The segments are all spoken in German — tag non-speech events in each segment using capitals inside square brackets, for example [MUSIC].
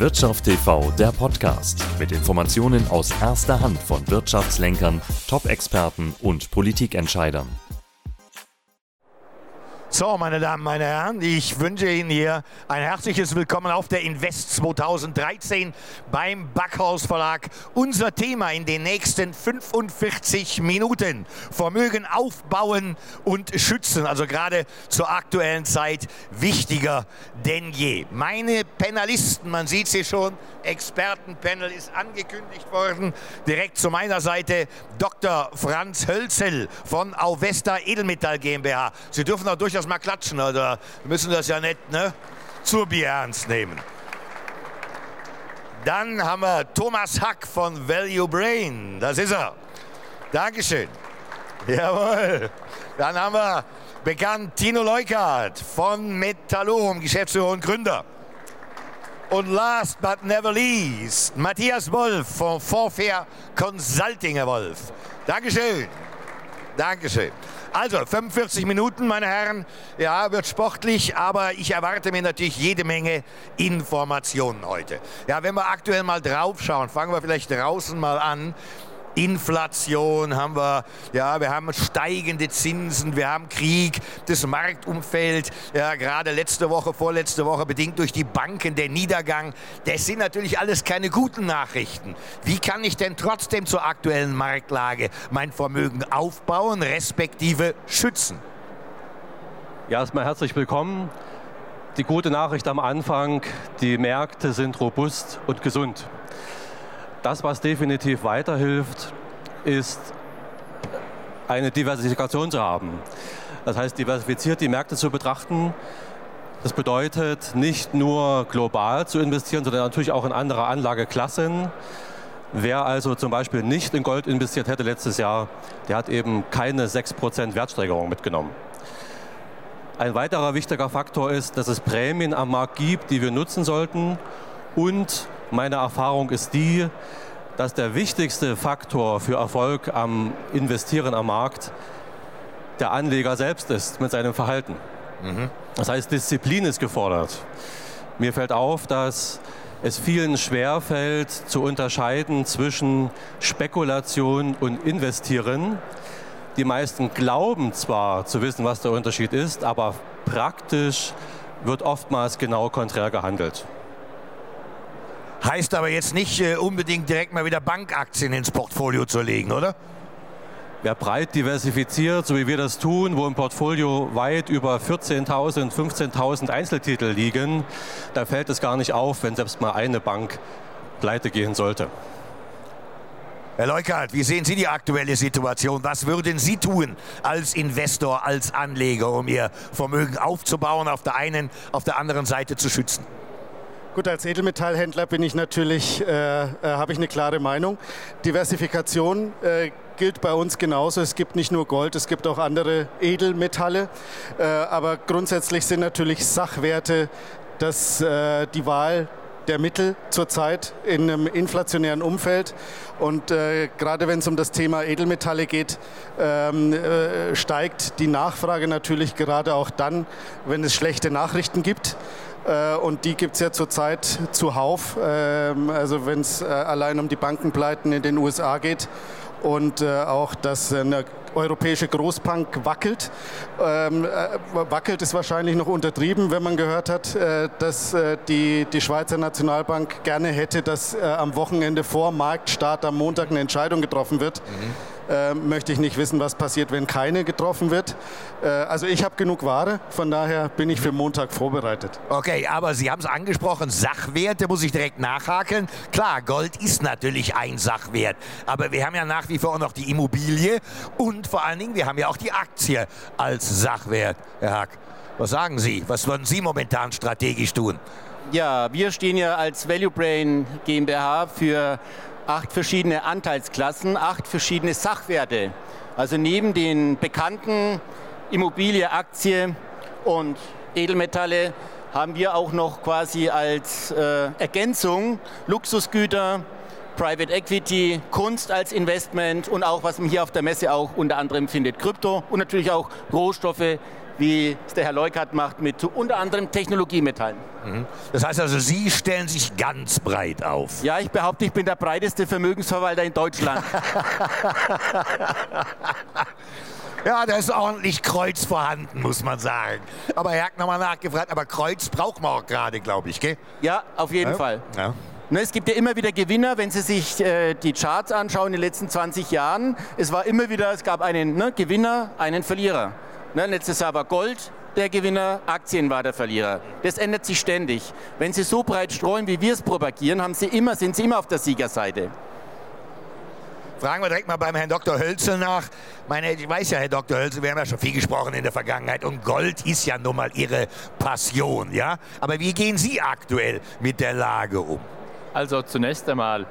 Wirtschaft TV, der Podcast mit Informationen aus erster Hand von Wirtschaftslenkern, Top-Experten und Politikentscheidern. So, meine Damen, meine Herren, ich wünsche Ihnen hier ein herzliches Willkommen auf der Invest 2013 beim Backhaus Verlag. Unser Thema in den nächsten 45 Minuten. Vermögen aufbauen und schützen. Also gerade zur aktuellen Zeit wichtiger denn je. Meine Panelisten, man sieht sie schon, Expertenpanel ist angekündigt worden. Direkt zu meiner Seite Dr. Franz Hölzel von Auvesta Edelmetall GmbH. Sie dürfen auch durchaus mal klatschen, oder? Wir müssen das ja nicht ne, zu Bier ernst nehmen. Dann haben wir Thomas Hack von Value Brain. Das ist er. Dankeschön. Jawohl. Dann haben wir bekannt Tino Leukert von Metallum, Geschäftsführer und Gründer. Und last but never least, Matthias Wolf von Forfair Consulting, Herr Wolf. Dankeschön. Dankeschön. Also 45 Minuten, meine Herren. Ja, wird sportlich, aber ich erwarte mir natürlich jede Menge Informationen heute. Ja, wenn wir aktuell mal drauf schauen, fangen wir vielleicht draußen mal an. Inflation haben wir, ja, wir haben steigende Zinsen, wir haben Krieg, das Marktumfeld, ja, gerade letzte Woche, vorletzte Woche, bedingt durch die Banken, der Niedergang. Das sind natürlich alles keine guten Nachrichten. Wie kann ich denn trotzdem zur aktuellen Marktlage mein Vermögen aufbauen, respektive schützen? Ja, erstmal herzlich willkommen. Die gute Nachricht am Anfang, die Märkte sind robust und gesund. Das, was definitiv weiterhilft, ist eine Diversifikation zu haben. Das heißt, diversifiziert die Märkte zu betrachten. Das bedeutet nicht nur global zu investieren, sondern natürlich auch in andere Anlageklassen. Wer also zum Beispiel nicht in Gold investiert hätte letztes Jahr, der hat eben keine 6% Wertsteigerung mitgenommen. Ein weiterer wichtiger Faktor ist, dass es Prämien am Markt gibt, die wir nutzen sollten und meine Erfahrung ist die, dass der wichtigste Faktor für Erfolg am Investieren am Markt der Anleger selbst ist mit seinem Verhalten. Mhm. Das heißt, Disziplin ist gefordert. Mir fällt auf, dass es vielen schwerfällt zu unterscheiden zwischen Spekulation und Investieren. Die meisten glauben zwar zu wissen, was der Unterschied ist, aber praktisch wird oftmals genau konträr gehandelt. Heißt aber jetzt nicht äh, unbedingt direkt mal wieder Bankaktien ins Portfolio zu legen, oder? Wer breit diversifiziert, so wie wir das tun, wo im Portfolio weit über 14.000, 15.000 Einzeltitel liegen, da fällt es gar nicht auf, wenn selbst mal eine Bank pleite gehen sollte. Herr Leukert, wie sehen Sie die aktuelle Situation? Was würden Sie tun als Investor, als Anleger, um Ihr Vermögen aufzubauen, auf der einen, auf der anderen Seite zu schützen? Gut, als Edelmetallhändler bin ich natürlich, äh, äh, habe ich eine klare Meinung. Diversifikation äh, gilt bei uns genauso. Es gibt nicht nur Gold, es gibt auch andere Edelmetalle. Äh, aber grundsätzlich sind natürlich Sachwerte dass äh, die Wahl der Mittel zurzeit in einem inflationären Umfeld. Und äh, gerade wenn es um das Thema Edelmetalle geht, ähm, äh, steigt die Nachfrage natürlich gerade auch dann, wenn es schlechte Nachrichten gibt. Äh, und die gibt es ja zurzeit zuhauf. Ähm, also wenn es äh, allein um die Bankenpleiten in den USA geht und äh, auch, dass eine europäische Großbank wackelt. Ähm, wackelt ist wahrscheinlich noch untertrieben, wenn man gehört hat, äh, dass äh, die, die Schweizer Nationalbank gerne hätte, dass äh, am Wochenende vor Marktstart am Montag eine Entscheidung getroffen wird. Mhm äh, möchte ich nicht wissen, was passiert, wenn keine getroffen wird. Äh, also ich habe genug Ware, von daher bin ich für Montag vorbereitet. Okay, aber Sie haben es angesprochen, Sachwerte muss ich direkt nachhaken. Klar, Gold ist natürlich ein Sachwert, aber wir haben ja nach wie vor auch noch die Immobilie und vor allen Dingen, wir haben ja auch die Aktie als Sachwert, Herr Hack. Was sagen Sie? Was würden Sie momentan strategisch tun? Ja, wir stehen ja als Value Brain GmbH für acht verschiedene Anteilsklassen, acht verschiedene Sachwerte. Also neben den bekannten Immobilie, Aktie und Edelmetalle haben wir auch noch quasi als äh, Ergänzung Luxusgüter, Private Equity, Kunst als Investment und auch, was man hier auf der Messe auch unter anderem findet, Krypto und natürlich auch Rohstoffe wie es der Herr Leukert macht mit unter anderem Technologiemetallen. Das heißt also, Sie stellen sich ganz breit auf. Ja, ich behaupte, ich bin der breiteste Vermögensverwalter in Deutschland. [LAUGHS] Ja, da ist ordentlich Kreuz vorhanden, muss man sagen. Aber Herr hat nochmal nachgefragt, aber Kreuz braucht man auch gerade, glaube ich, gell? ja, auf jeden Ja. Fall. Ja. Ne, es gibt ja immer wieder Gewinner, wenn Sie sich äh, die Charts anschauen in den letzten 20 Jahren. Es war immer wieder, es gab einen ne, Gewinner, einen Verlierer. Ne, letztes Jahr war Gold der Gewinner, Aktien war der Verlierer. Das ändert sich ständig. Wenn Sie so breit streuen, wie wir es propagieren, haben Sie immer, sind Sie immer auf der Siegerseite. Fragen wir direkt mal beim Herrn Dr. Hölzel nach. Meine, ich weiß ja, Herr Dr. Hölzel, wir haben ja schon viel gesprochen in der Vergangenheit und Gold ist ja nun mal Ihre Passion, ja? Aber wie gehen Sie aktuell mit der Lage um? Also zunächst einmal,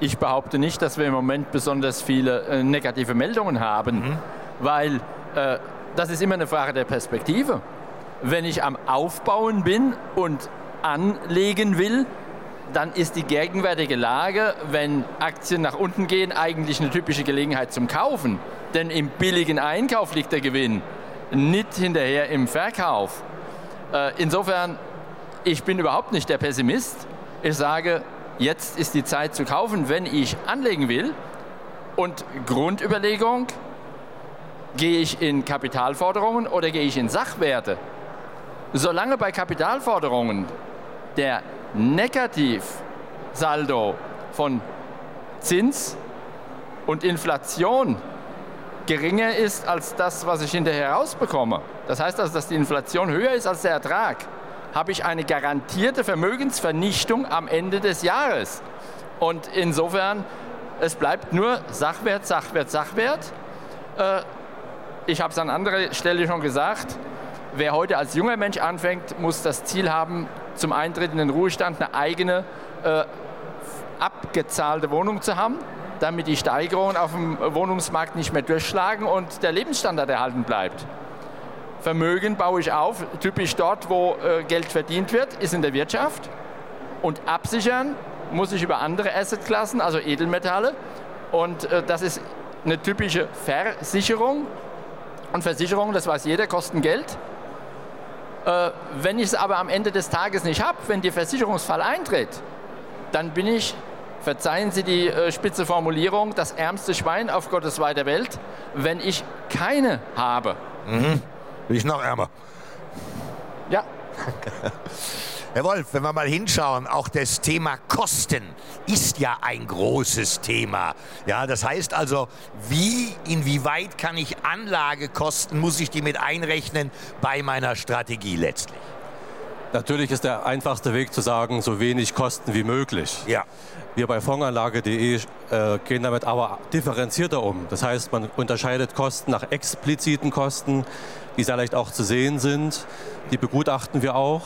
ich behaupte nicht, dass wir im Moment besonders viele äh, negative Meldungen haben, weil äh, das ist immer eine Frage der Perspektive. Wenn ich am Aufbauen bin und anlegen will, dann ist die gegenwärtige Lage, wenn Aktien nach unten gehen, eigentlich eine typische Gelegenheit zum Kaufen. Denn im billigen Einkauf liegt der Gewinn, nicht hinterher im Verkauf. Äh, insofern, ich bin überhaupt nicht der Pessimist. Ich sage, jetzt ist die Zeit zu kaufen, wenn ich anlegen will. Und Grundüberlegung, gehe ich in Kapitalforderungen oder gehe ich in Sachwerte? Solange bei Kapitalforderungen der Negativsaldo von Zins und Inflation geringer ist als das, was ich hinterher rausbekomme, das heißt also, dass die Inflation höher ist als der Ertrag, habe ich eine garantierte Vermögensvernichtung am Ende des Jahres. Und insofern, es bleibt nur Sachwert, Sachwert, Sachwert. Äh, ich habe es an anderer Stelle schon gesagt, wer heute als junger Mensch anfängt, muss das Ziel haben, zum Eintritt in den Ruhestand eine eigene äh, abgezahlte Wohnung zu haben, damit die Steigerungen auf dem Wohnungsmarkt nicht mehr durchschlagen und der Lebensstandard erhalten bleibt. Vermögen baue ich auf, typisch dort, wo äh, Geld verdient wird, ist in der Wirtschaft. Und absichern muss ich über andere Assetklassen, also Edelmetalle. Und äh, das ist eine typische Versicherung. Und Versicherungen, das weiß jeder, kosten Geld. Äh, wenn ich es aber am Ende des Tages nicht habe, wenn der Versicherungsfall eintritt, dann bin ich, verzeihen Sie die spitze Formulierung, das ärmste Schwein auf Gottes weiter Welt, wenn ich keine habe. Bin ich noch ärmer. Ja, Herr Wolf, wenn wir mal hinschauen, auch das Thema Kosten ist ja ein großes Thema. Ja, das heißt also, wie, inwieweit kann ich Anlagekosten, muss ich die mit einrechnen bei meiner Strategie letztlich? Natürlich ist der einfachste Weg zu sagen, so wenig Kosten wie möglich. Ja. Wir bei Fondsanlage.de äh, gehen damit aber differenzierter um. Das heißt, man unterscheidet Kosten nach expliziten Kosten, die sehr leicht auch zu sehen sind. Die begutachten wir auch.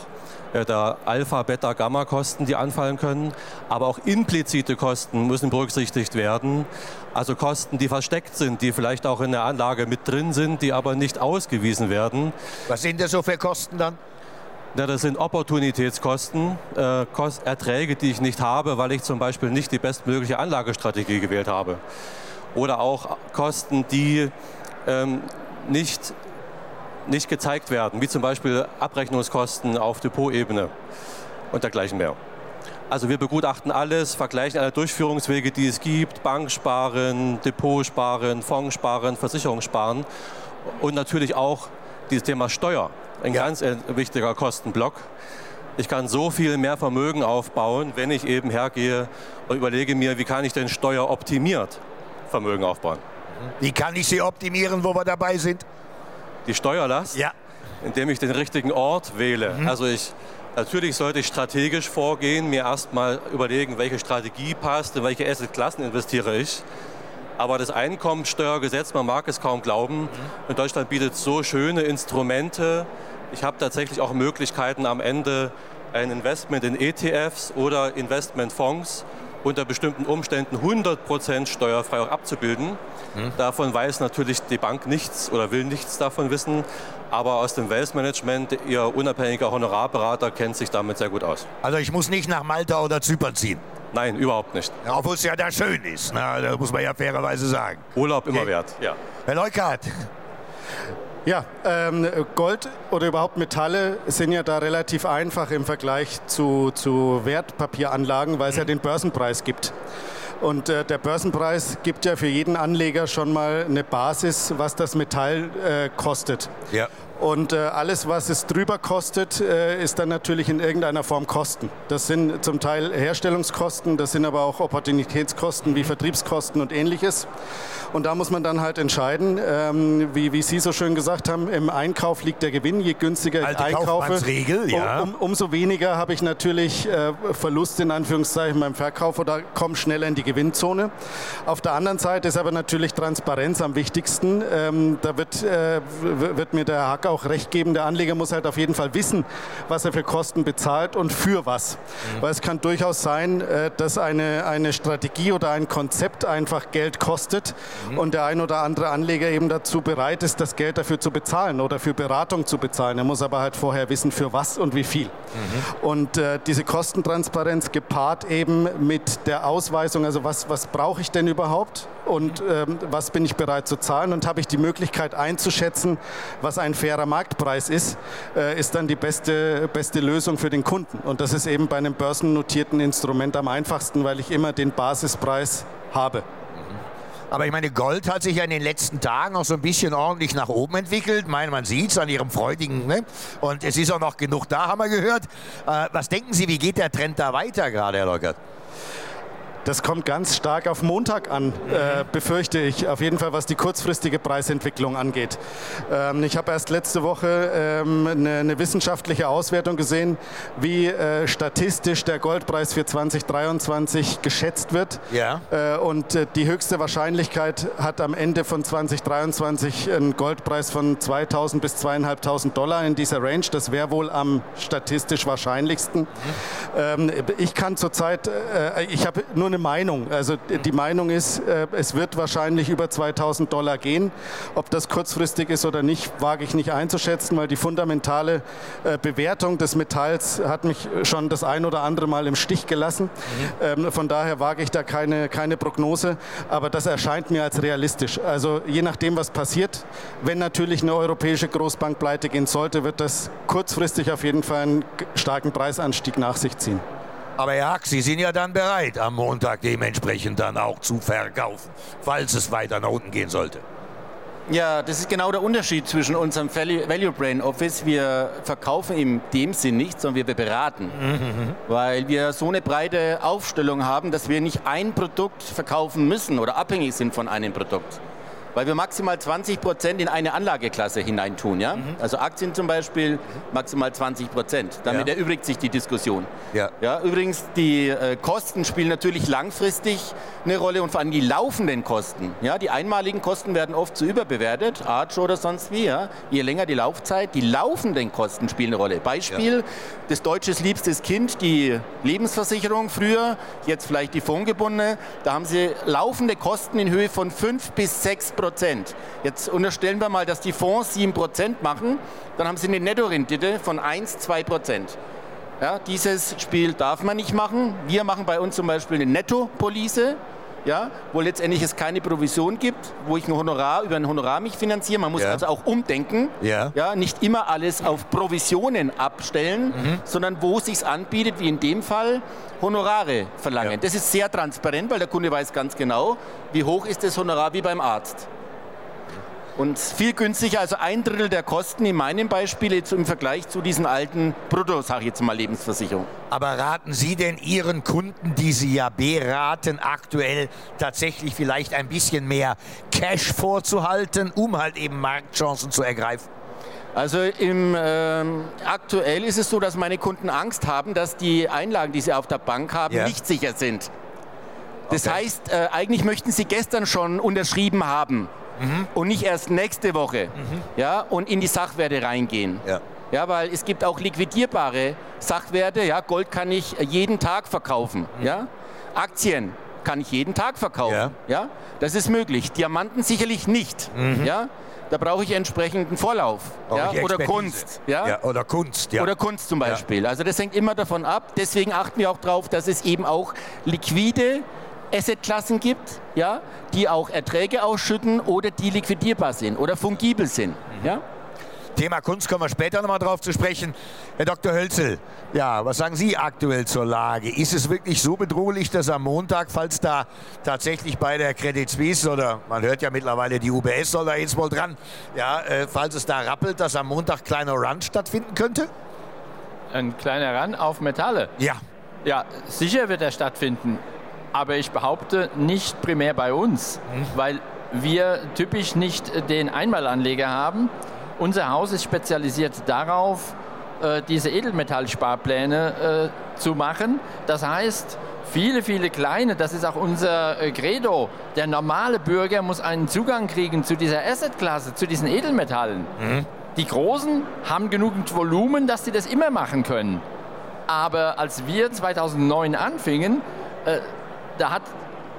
Äh, da Alpha, Beta, Gamma-Kosten, die anfallen können. Aber auch implizite Kosten müssen berücksichtigt werden. Also Kosten, die versteckt sind, die vielleicht auch in der Anlage mit drin sind, die aber nicht ausgewiesen werden. Was sind das so für Kosten dann? Ja, das sind Opportunitätskosten, äh, Kost, Erträge, die ich nicht habe, weil ich zum Beispiel nicht die bestmögliche Anlagestrategie gewählt habe. Oder auch Kosten, die ähm, nicht, nicht gezeigt werden, wie zum Beispiel Abrechnungskosten auf Depotebene und dergleichen mehr. Also wir begutachten alles, vergleichen alle Durchführungswege, die es gibt, Banksparen, Depotsparen, Fondssparen, Versicherungssparen und natürlich auch dieses Thema Steuer, ein ganz äh, wichtiger Kostenblock. Ich kann so viel mehr Vermögen aufbauen, wenn ich eben hergehe und überlege mir, wie kann ich denn steueroptimiert Vermögen aufbauen. Wie kann ich sie optimieren, wo wir dabei sind? Die Steuerlast, Ja. indem ich den richtigen Ort wähle. Also ich natürlich sollte ich strategisch vorgehen, mir erstmal überlegen, welche Strategie passt, in welche Assetklassen investiere ich. Aber das Einkommensteuergesetz, man mag es kaum glauben, in Deutschland bietet so schöne Instrumente. Ich habe tatsächlich auch Möglichkeiten am Ende ein Investment in ETFs oder Investmentfonds unter bestimmten Umständen 100% steuerfrei auch abzubilden. Davon weiß natürlich die Bank nichts oder will nichts davon wissen. Aber aus dem Wealth Management, Ihr unabhängiger Honorarberater kennt sich damit sehr gut aus. Also ich muss nicht nach Malta oder Zypern ziehen. Nein, überhaupt nicht. Ja, Obwohl es ja da schön ist. Na, das muss man ja fairerweise sagen. Urlaub immer Okay. wert. Ja. Herr Leukert, Ja, ähm, Gold oder überhaupt Metalle sind ja da relativ einfach im Vergleich zu, zu Wertpapieranlagen, weil es ja den Börsenpreis gibt. Und äh, der Börsenpreis gibt ja für jeden Anleger schon mal eine Basis, was das Metall äh, kostet. Ja. Und äh, alles, was es drüber kostet, äh, ist dann natürlich in irgendeiner Form Kosten. Das sind zum Teil Herstellungskosten, das sind aber auch Opportunitätskosten wie Vertriebskosten und ähnliches. Und da muss man dann halt entscheiden, ähm, wie, wie Sie so schön gesagt haben, im Einkauf liegt der Gewinn. Je günstiger ich Alte einkaufe, Kaufmannsregel, ja. um, umso weniger habe ich natürlich äh, Verlust in Anführungszeichen beim Verkauf oder komme schneller in die Gewinnzone. Auf der anderen Seite ist aber natürlich Transparenz am wichtigsten. Ähm, da wird, äh, wird mir der Auch recht geben. Der Anleger muss halt auf jeden Fall wissen, was er für Kosten bezahlt und für was. Weil es kann durchaus sein, äh, dass eine, eine Strategie oder ein Konzept einfach Geld kostet und der ein oder andere Anleger eben dazu bereit ist, das Geld dafür zu bezahlen oder für Beratung zu bezahlen. Er muss aber halt vorher wissen, für was und wie viel. Und äh, diese Kostentransparenz gepaart eben mit der Ausweisung, also was, was brauche ich denn überhaupt und ähm, was bin ich bereit zu zahlen und habe ich die Möglichkeit einzuschätzen, was ein fairer Marktpreis ist, äh, ist dann die beste, beste Lösung für den Kunden. Und das ist eben bei einem börsennotierten Instrument am einfachsten, weil ich immer den Basispreis habe. Aber ich meine, Gold hat sich ja in den letzten Tagen auch so ein bisschen ordentlich nach oben entwickelt. Ich meine, man sieht es an ihrem freudigen, ne? Und es ist auch noch genug da, haben wir gehört. Äh, was denken Sie, wie geht der Trend da weiter gerade, Herr Leukert? Das kommt ganz stark auf Montag an, äh, befürchte ich. Auf jeden Fall, was die kurzfristige Preisentwicklung angeht. Ähm, ich habe erst letzte Woche ähm, eine, eine wissenschaftliche Auswertung gesehen, wie äh, statistisch der Goldpreis für 2023 geschätzt wird. Ja. Äh, und äh, die höchste Wahrscheinlichkeit hat am Ende von 2023 einen Goldpreis von 2.000 bis 2.500 Dollar in dieser Range. Das wäre wohl am statistisch wahrscheinlichsten. Ähm, ich kann zurzeit, äh, ich habe nur eine Meinung. Also die Meinung ist, äh, es wird wahrscheinlich über 2000 Dollar gehen. Ob das kurzfristig ist oder nicht, wage ich nicht einzuschätzen, weil die fundamentale äh, Bewertung des Metalls hat mich schon das ein oder andere Mal im Stich gelassen. Ähm, von daher wage ich da keine, keine Prognose, aber das erscheint mir als realistisch. Also je nachdem, was passiert, wenn natürlich eine europäische Großbank pleite gehen sollte, wird das kurzfristig auf jeden Fall einen starken Preisanstieg nach sich ziehen. Aber Herr Hack, Sie sind ja dann bereit, am Montag dementsprechend dann auch zu verkaufen, falls es weiter nach unten gehen sollte. Ja, das ist genau der Unterschied zwischen unserem Value Brain Office. Wir verkaufen in dem Sinn nicht, sondern wir beraten. Weil wir so eine breite Aufstellung haben, dass wir nicht ein Produkt verkaufen müssen oder abhängig sind von einem Produkt. Weil wir maximal 20 Prozent in eine Anlageklasse hineintun. Ja? Also Aktien zum Beispiel maximal 20 Prozent. Damit Ja. erübrigt sich die Diskussion. Ja. Ja, übrigens, die äh, Kosten spielen natürlich langfristig eine Rolle und vor allem die laufenden Kosten. Ja, die einmaligen Kosten werden oft zu überbewertet, Arch oder sonst wie. Ja. Je länger die Laufzeit, die laufenden Kosten spielen eine Rolle. Beispiel, das deutsches liebstes Kind, die Lebensversicherung früher, jetzt vielleicht die fondgebundene, da haben sie laufende Kosten in Höhe von 5 bis 6 Prozent. Jetzt unterstellen wir mal, dass die Fonds 7 Prozent machen, dann haben sie eine Nettorendite von 1, 2 Prozent. Ja, dieses Spiel darf man nicht machen. Wir machen bei uns zum Beispiel eine Netto-Police, ja, wo letztendlich es keine Provision gibt, wo ich ein Honorar über ein Honorar mich finanziere. Man muss Ja. also auch umdenken. Ja. Ja, nicht immer alles auf Provisionen abstellen, Mhm. sondern wo es sich anbietet, wie in dem Fall, Honorare verlangen. Ja. Das ist sehr transparent, weil der Kunde weiß ganz genau, wie hoch ist das Honorar wie beim Arzt. Und viel günstiger, also ein Drittel der Kosten in meinem Beispiel jetzt im Vergleich zu diesen alten Brutto, sage ich jetzt mal, Lebensversicherung. Aber raten Sie denn Ihren Kunden, die Sie ja beraten, aktuell tatsächlich vielleicht ein bisschen mehr Cash vorzuhalten, um halt eben Marktchancen zu ergreifen? Also im, ähm, aktuell ist es so, dass meine Kunden Angst haben, dass die Einlagen, die sie auf der Bank haben, Ja. nicht sicher sind. Das Okay. heißt, äh, eigentlich möchten sie gestern schon unterschrieben haben Mhm. und nicht erst nächste Woche ja, und in die Sachwerte reingehen. Ja. Ja, weil es gibt auch liquidierbare Sachwerte. Ja, Gold kann ich jeden Tag verkaufen. Ja? Aktien kann ich jeden Tag verkaufen. Ja. Ja? Das ist möglich. Diamanten sicherlich nicht. Ja? Da brauche ich entsprechenden Vorlauf. Ja? Oder. Kunst. Ja? ja. Oder Kunst, ja. Oder Kunst zum Beispiel. Also das hängt immer davon ab. Deswegen achten wir auch darauf, dass es eben auch liquide Assetklassen gibt, ja, die auch Erträge ausschütten oder die liquidierbar sind oder fungibel sind. Ja? Thema Kunst kommen wir später nochmal drauf zu sprechen. Herr Dr. Hölzel, ja, was sagen Sie aktuell zur Lage? Ist es wirklich so bedrohlich, dass am Montag, falls da tatsächlich bei der Credit Suisse oder man hört ja mittlerweile, die UBS soll da jetzt wohl dran, ja, äh, falls es da rappelt, dass am Montag kleiner Run stattfinden könnte? Ein kleiner Run auf Metalle? Ja. Ja, sicher wird er stattfinden. Aber ich behaupte nicht primär bei uns, hm. weil wir typisch nicht den Einmalanleger haben. Unser Haus ist spezialisiert darauf, äh, diese Edelmetallsparpläne äh, zu machen. Das heißt, viele, viele kleine, das ist auch unser äh, Credo, der normale Bürger muss einen Zugang kriegen zu dieser Assetklasse, zu diesen Edelmetallen. Mhm. Die Großen haben genügend Volumen, dass sie das immer machen können. Aber als wir 2009 anfingen, da hat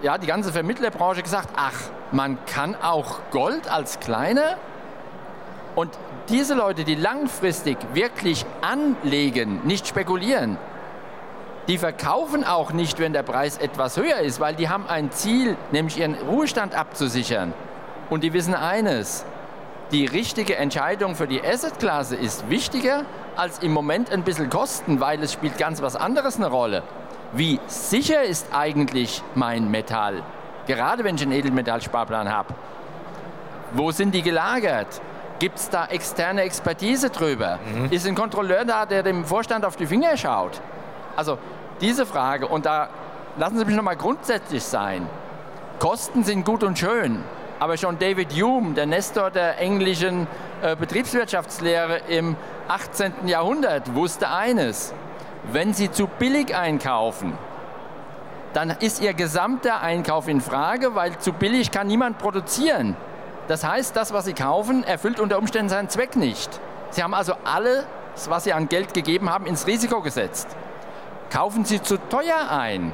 ja, die ganze Vermittlerbranche gesagt, ach, man kann auch Gold als kleiner. Und diese Leute, die langfristig wirklich anlegen, nicht spekulieren, die verkaufen auch nicht, wenn der Preis etwas höher ist, weil die haben ein Ziel, nämlich ihren Ruhestand abzusichern. Und die wissen eines, die richtige Entscheidung für die Assetklasse ist wichtiger als im Moment ein bisschen Kosten, weil es spielt ganz was anderes eine Rolle wie sicher ist eigentlich mein Metall, gerade wenn ich einen Edelmetallsparplan habe. Wo sind die gelagert? Gibt es da externe Expertise drüber? Mhm. Ist ein Kontrolleur da, der dem Vorstand auf die Finger schaut? Also diese Frage, und da lassen Sie mich nochmal grundsätzlich sein. Kosten sind gut und schön, aber schon David Hume, der Nestor der englischen äh, Betriebswirtschaftslehre im 18. Jahrhundert, wusste eines. Wenn Sie zu billig einkaufen, dann ist Ihr gesamter Einkauf in Frage, weil zu billig kann niemand produzieren. Das heißt, das, was Sie kaufen, erfüllt unter Umständen seinen Zweck nicht. Sie haben also alles, was Sie an Geld gegeben haben, ins Risiko gesetzt. Kaufen Sie zu teuer ein,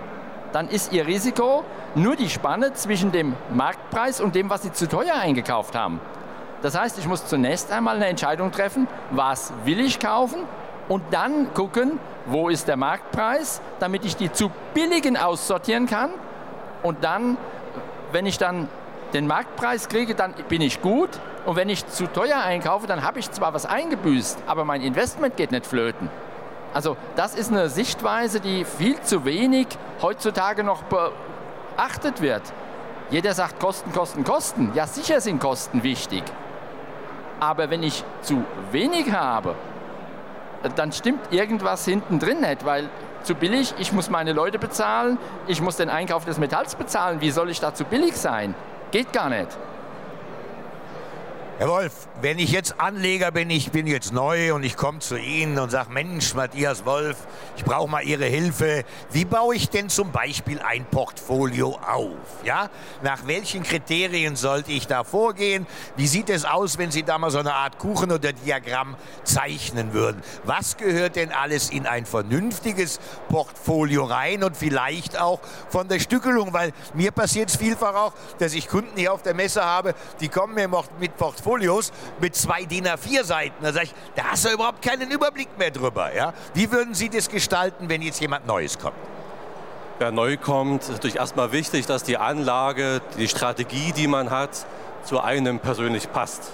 dann ist Ihr Risiko nur die Spanne zwischen dem Marktpreis und dem, was Sie zu teuer eingekauft haben. Das heißt, ich muss zunächst einmal eine Entscheidung treffen, was will ich kaufen und dann gucken, wo ist der Marktpreis, damit ich die zu billigen aussortieren kann. Und dann, wenn ich dann den Marktpreis kriege, dann bin ich gut. Und wenn ich zu teuer einkaufe, dann habe ich zwar was eingebüßt, aber mein Investment geht nicht flöten. Also das ist eine Sichtweise, die viel zu wenig heutzutage noch beachtet wird. Jeder sagt Kosten, Kosten, Kosten. Ja, sicher sind Kosten wichtig. Aber wenn ich zu wenig habe, dann stimmt irgendwas hinten drin nicht, weil zu billig, ich muss meine Leute bezahlen, ich muss den Einkauf des Metalls bezahlen, wie soll ich da zu billig sein? Geht gar nicht. Herr Wolf, wenn ich jetzt Anleger bin, ich bin jetzt neu und ich komme zu Ihnen und sage, Mensch, Matthias Wolf, ich brauche mal Ihre Hilfe. Wie baue ich denn zum Beispiel ein Portfolio auf? Ja? Nach welchen Kriterien sollte ich da vorgehen? Wie sieht es aus, wenn Sie da mal so eine Art Kuchen oder Diagramm zeichnen würden? Was gehört denn alles in ein vernünftiges Portfolio rein und vielleicht auch von der Stückelung? Weil mir passiert es vielfach auch, dass ich Kunden hier auf der Messe habe, die kommen mir mit Portfolio Portfolios mit zwei DIN A4 Seiten. Da sage ich, da hast du überhaupt keinen Überblick mehr drüber. Ja? Wie würden Sie das gestalten, wenn jetzt jemand Neues kommt? Wer neu kommt, ist natürlich erstmal wichtig, dass die Anlage, die Strategie, die man hat, zu einem persönlich passt.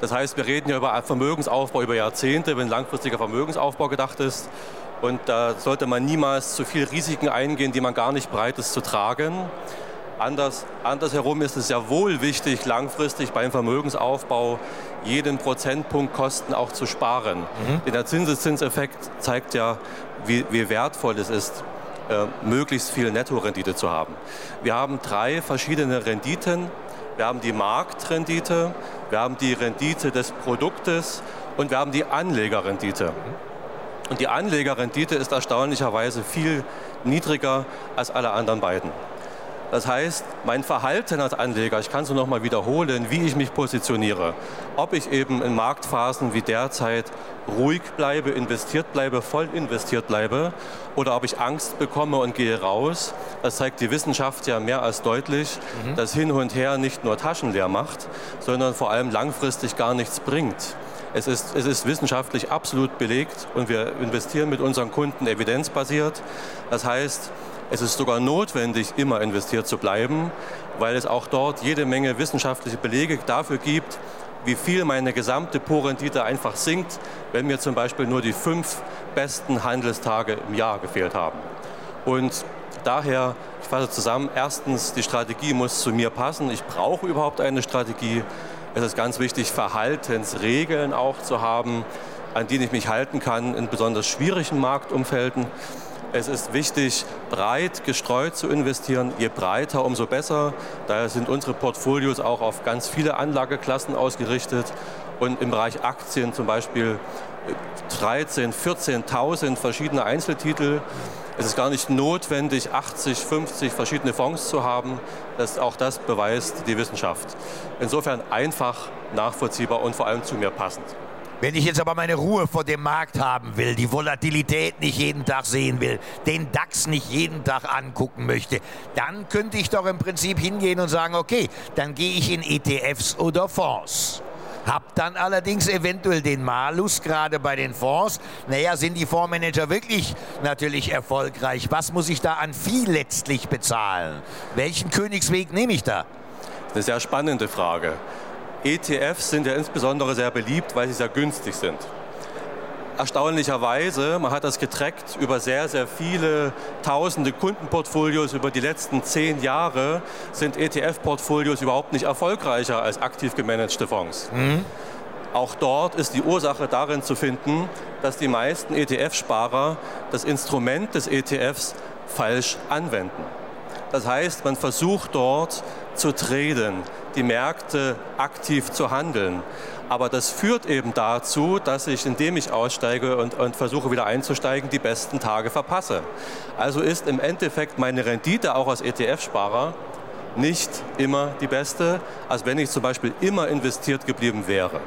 Das heißt, wir reden ja über Vermögensaufbau über Jahrzehnte, wenn langfristiger Vermögensaufbau gedacht ist. Und da sollte man niemals zu viele Risiken eingehen, die man gar nicht bereit ist zu tragen. Anders, andersherum ist es ja wohl wichtig, langfristig beim Vermögensaufbau jeden Prozentpunkt Kosten auch zu sparen. Mhm. Denn der Zinseszinseffekt zeigt ja, wie, wie wertvoll es ist, äh, möglichst viel Nettorendite zu haben. Wir haben drei verschiedene Renditen. Wir haben die Marktrendite, wir haben die Rendite des Produktes und wir haben die Anlegerrendite. Und die Anlegerrendite ist erstaunlicherweise viel niedriger als alle anderen beiden. Das heißt, mein Verhalten als Anleger, ich kann es noch mal wiederholen, wie ich mich positioniere. Ob ich eben in Marktphasen wie derzeit ruhig bleibe, investiert bleibe, voll investiert bleibe oder ob ich Angst bekomme und gehe raus. Das zeigt die Wissenschaft ja mehr als deutlich, mhm. dass hin und her nicht nur Taschen leer macht, sondern vor allem langfristig gar nichts bringt. Es ist, es ist wissenschaftlich absolut belegt und wir investieren mit unseren Kunden evidenzbasiert. Das heißt, es ist sogar notwendig, immer investiert zu bleiben, weil es auch dort jede Menge wissenschaftliche Belege dafür gibt, wie viel meine gesamte Po-Rendite einfach sinkt, wenn mir zum Beispiel nur die fünf besten Handelstage im Jahr gefehlt haben. Und daher, ich fasse zusammen, erstens, die Strategie muss zu mir passen. Ich brauche überhaupt eine Strategie. Es ist ganz wichtig, Verhaltensregeln auch zu haben, an denen ich mich halten kann in besonders schwierigen Marktumfelden. Es ist wichtig, breit gestreut zu investieren. Je breiter, umso besser. Daher sind unsere Portfolios auch auf ganz viele Anlageklassen ausgerichtet. Und im Bereich Aktien zum Beispiel 13.000, 14.000 verschiedene Einzeltitel. Es ist gar nicht notwendig, 80, 50 verschiedene Fonds zu haben. Das, auch das beweist die Wissenschaft. Insofern einfach, nachvollziehbar und vor allem zu mir passend. Wenn ich jetzt aber meine Ruhe vor dem Markt haben will, die Volatilität nicht jeden Tag sehen will, den DAX nicht jeden Tag angucken möchte, dann könnte ich doch im Prinzip hingehen und sagen, okay, dann gehe ich in ETFs oder Fonds. Hab dann allerdings eventuell den Malus, gerade bei den Fonds. Naja, sind die Fondsmanager wirklich natürlich erfolgreich? Was muss ich da an Vieh letztlich bezahlen? Welchen Königsweg nehme ich da? Eine sehr spannende Frage. ETFs sind ja insbesondere sehr beliebt, weil sie sehr günstig sind erstaunlicherweise, man hat das getrackt über sehr, sehr viele tausende Kundenportfolios über die letzten zehn Jahre, sind ETF-Portfolios überhaupt nicht erfolgreicher als aktiv gemanagte Fonds. Mhm. Auch dort ist die Ursache darin zu finden, dass die meisten ETF-Sparer das Instrument des ETFs falsch anwenden. Das heißt, man versucht dort zu traden, die Märkte aktiv zu handeln. Aber das führt eben dazu, dass ich, indem ich aussteige und, und, versuche wieder einzusteigen, die besten Tage verpasse. Also ist im Endeffekt meine Rendite auch als ETF-Sparer nicht immer die beste, als wenn ich zum Beispiel immer investiert geblieben wäre.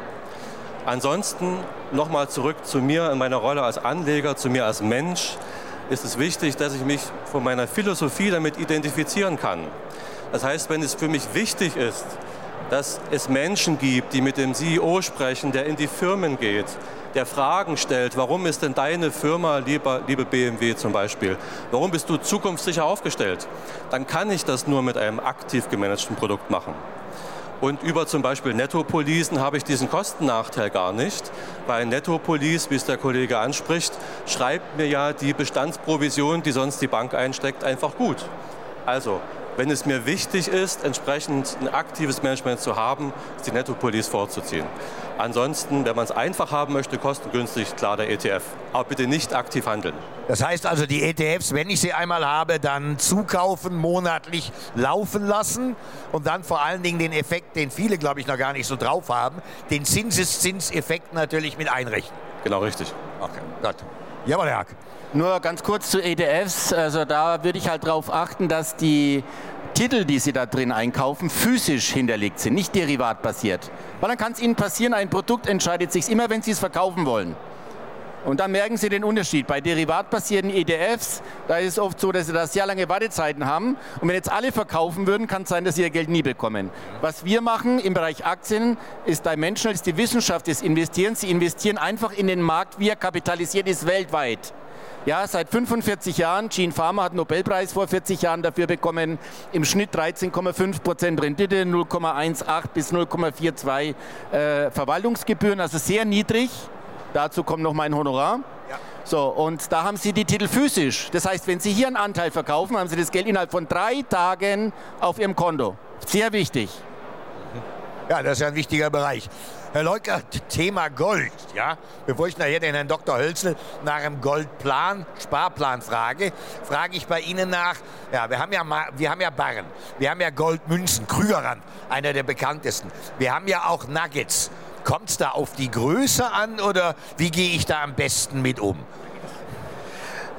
Ansonsten nochmal zurück zu mir in meiner Rolle als Anleger, zu mir als Mensch, ist es wichtig, dass ich mich von meiner Philosophie damit identifizieren kann. Das heißt, wenn es für mich wichtig ist, dass es Menschen gibt, die mit dem CEO sprechen, der in die Firmen geht, der Fragen stellt, warum ist denn deine Firma, lieber, liebe BMW zum Beispiel, warum bist du zukunftssicher aufgestellt, dann kann ich das nur mit einem aktiv gemanagten Produkt machen. Und über zum Beispiel Nettopolisen habe ich diesen Kostennachteil gar nicht, weil Nettopolice, wie es der Kollege anspricht, schreibt mir ja die Bestandsprovision, die sonst die Bank einsteckt, einfach gut. Also wenn es mir wichtig ist, entsprechend ein aktives Management zu haben, ist die Netto-Police vorzuziehen. Ansonsten, wenn man es einfach haben möchte, kostengünstig, klar der ETF. Aber bitte nicht aktiv handeln. Das heißt also, die ETFs, wenn ich sie einmal habe, dann zukaufen, monatlich laufen lassen und dann vor allen Dingen den Effekt, den viele, glaube ich, noch gar nicht so drauf haben, den Zinseszinseffekt natürlich mit einrechnen. Genau richtig. Okay, gut. Jawohl, Herr Hack. Nur ganz kurz zu ETFs. Also da würde ich halt darauf achten, dass die Titel, die Sie da drin einkaufen, physisch hinterlegt sind, nicht derivatbasiert. Weil dann kann es Ihnen passieren, ein Produkt entscheidet sich immer, wenn Sie es verkaufen wollen. Und dann merken Sie den Unterschied. Bei derivatbasierten ETFs, da ist es oft so, dass Sie da sehr lange Wartezeiten haben. Und wenn jetzt alle verkaufen würden, kann es sein, dass Sie Ihr Geld nie bekommen. Was wir machen im Bereich Aktien, ist Dimensional, ist die Wissenschaft des Investierens. Sie investieren einfach in den Markt, wie er kapitalisiert ist weltweit. Ja, seit 45 Jahren. Gene Pharma hat einen Nobelpreis vor 40 Jahren dafür bekommen. Im Schnitt 13,5 Prozent Rendite, 0,18 bis 0,42 äh, Verwaltungsgebühren, also sehr niedrig. Dazu kommt noch mein Honorar. Ja. So, und da haben Sie die Titel physisch. Das heißt, wenn Sie hier einen Anteil verkaufen, haben Sie das Geld innerhalb von drei Tagen auf Ihrem Konto. Sehr wichtig. Ja, das ist ja ein wichtiger Bereich. Herr Leukert, Thema Gold. Ja? Bevor ich nachher den Herrn Dr. Hölzel nach einem Goldplan, Sparplan frage, frage ich bei Ihnen nach, ja, wir haben ja, wir haben ja Barren, wir haben ja Goldmünzen, Krügerrand, einer der bekanntesten. Wir haben ja auch Nuggets. Kommt es da auf die Größe an oder wie gehe ich da am besten mit um?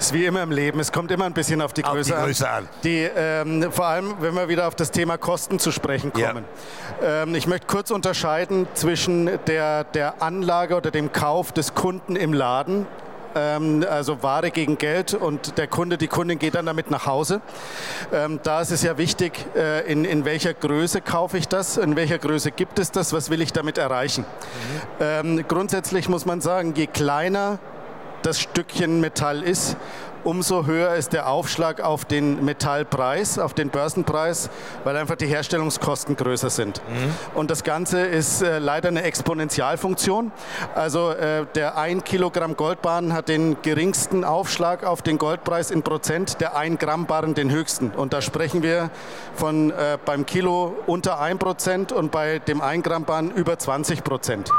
Es ist wie immer im Leben, es kommt immer ein bisschen auf die Größe, auf die Größe an. an. Die, ähm, vor allem, wenn wir wieder auf das Thema Kosten zu sprechen kommen. Ja. Ähm, ich möchte kurz unterscheiden zwischen der, der Anlage oder dem Kauf des Kunden im Laden ähm, also Ware gegen Geld und der Kunde, die Kundin geht dann damit nach Hause. Ähm, da ist es ja wichtig, äh, in, in welcher Größe kaufe ich das, in welcher Größe gibt es das, was will ich damit erreichen. Mhm. Ähm, grundsätzlich muss man sagen, je kleiner das Stückchen Metall ist, umso höher ist der Aufschlag auf den Metallpreis, auf den Börsenpreis, weil einfach die Herstellungskosten größer sind. Mhm. Und das Ganze ist äh, leider eine Exponentialfunktion. Also äh, der 1 Kilogramm Goldbarren hat den geringsten Aufschlag auf den Goldpreis in Prozent, der 1 Gramm Barren den höchsten. Und da sprechen wir von äh, beim Kilo unter 1 Prozent und bei dem 1 Gramm Barren über 20 Prozent.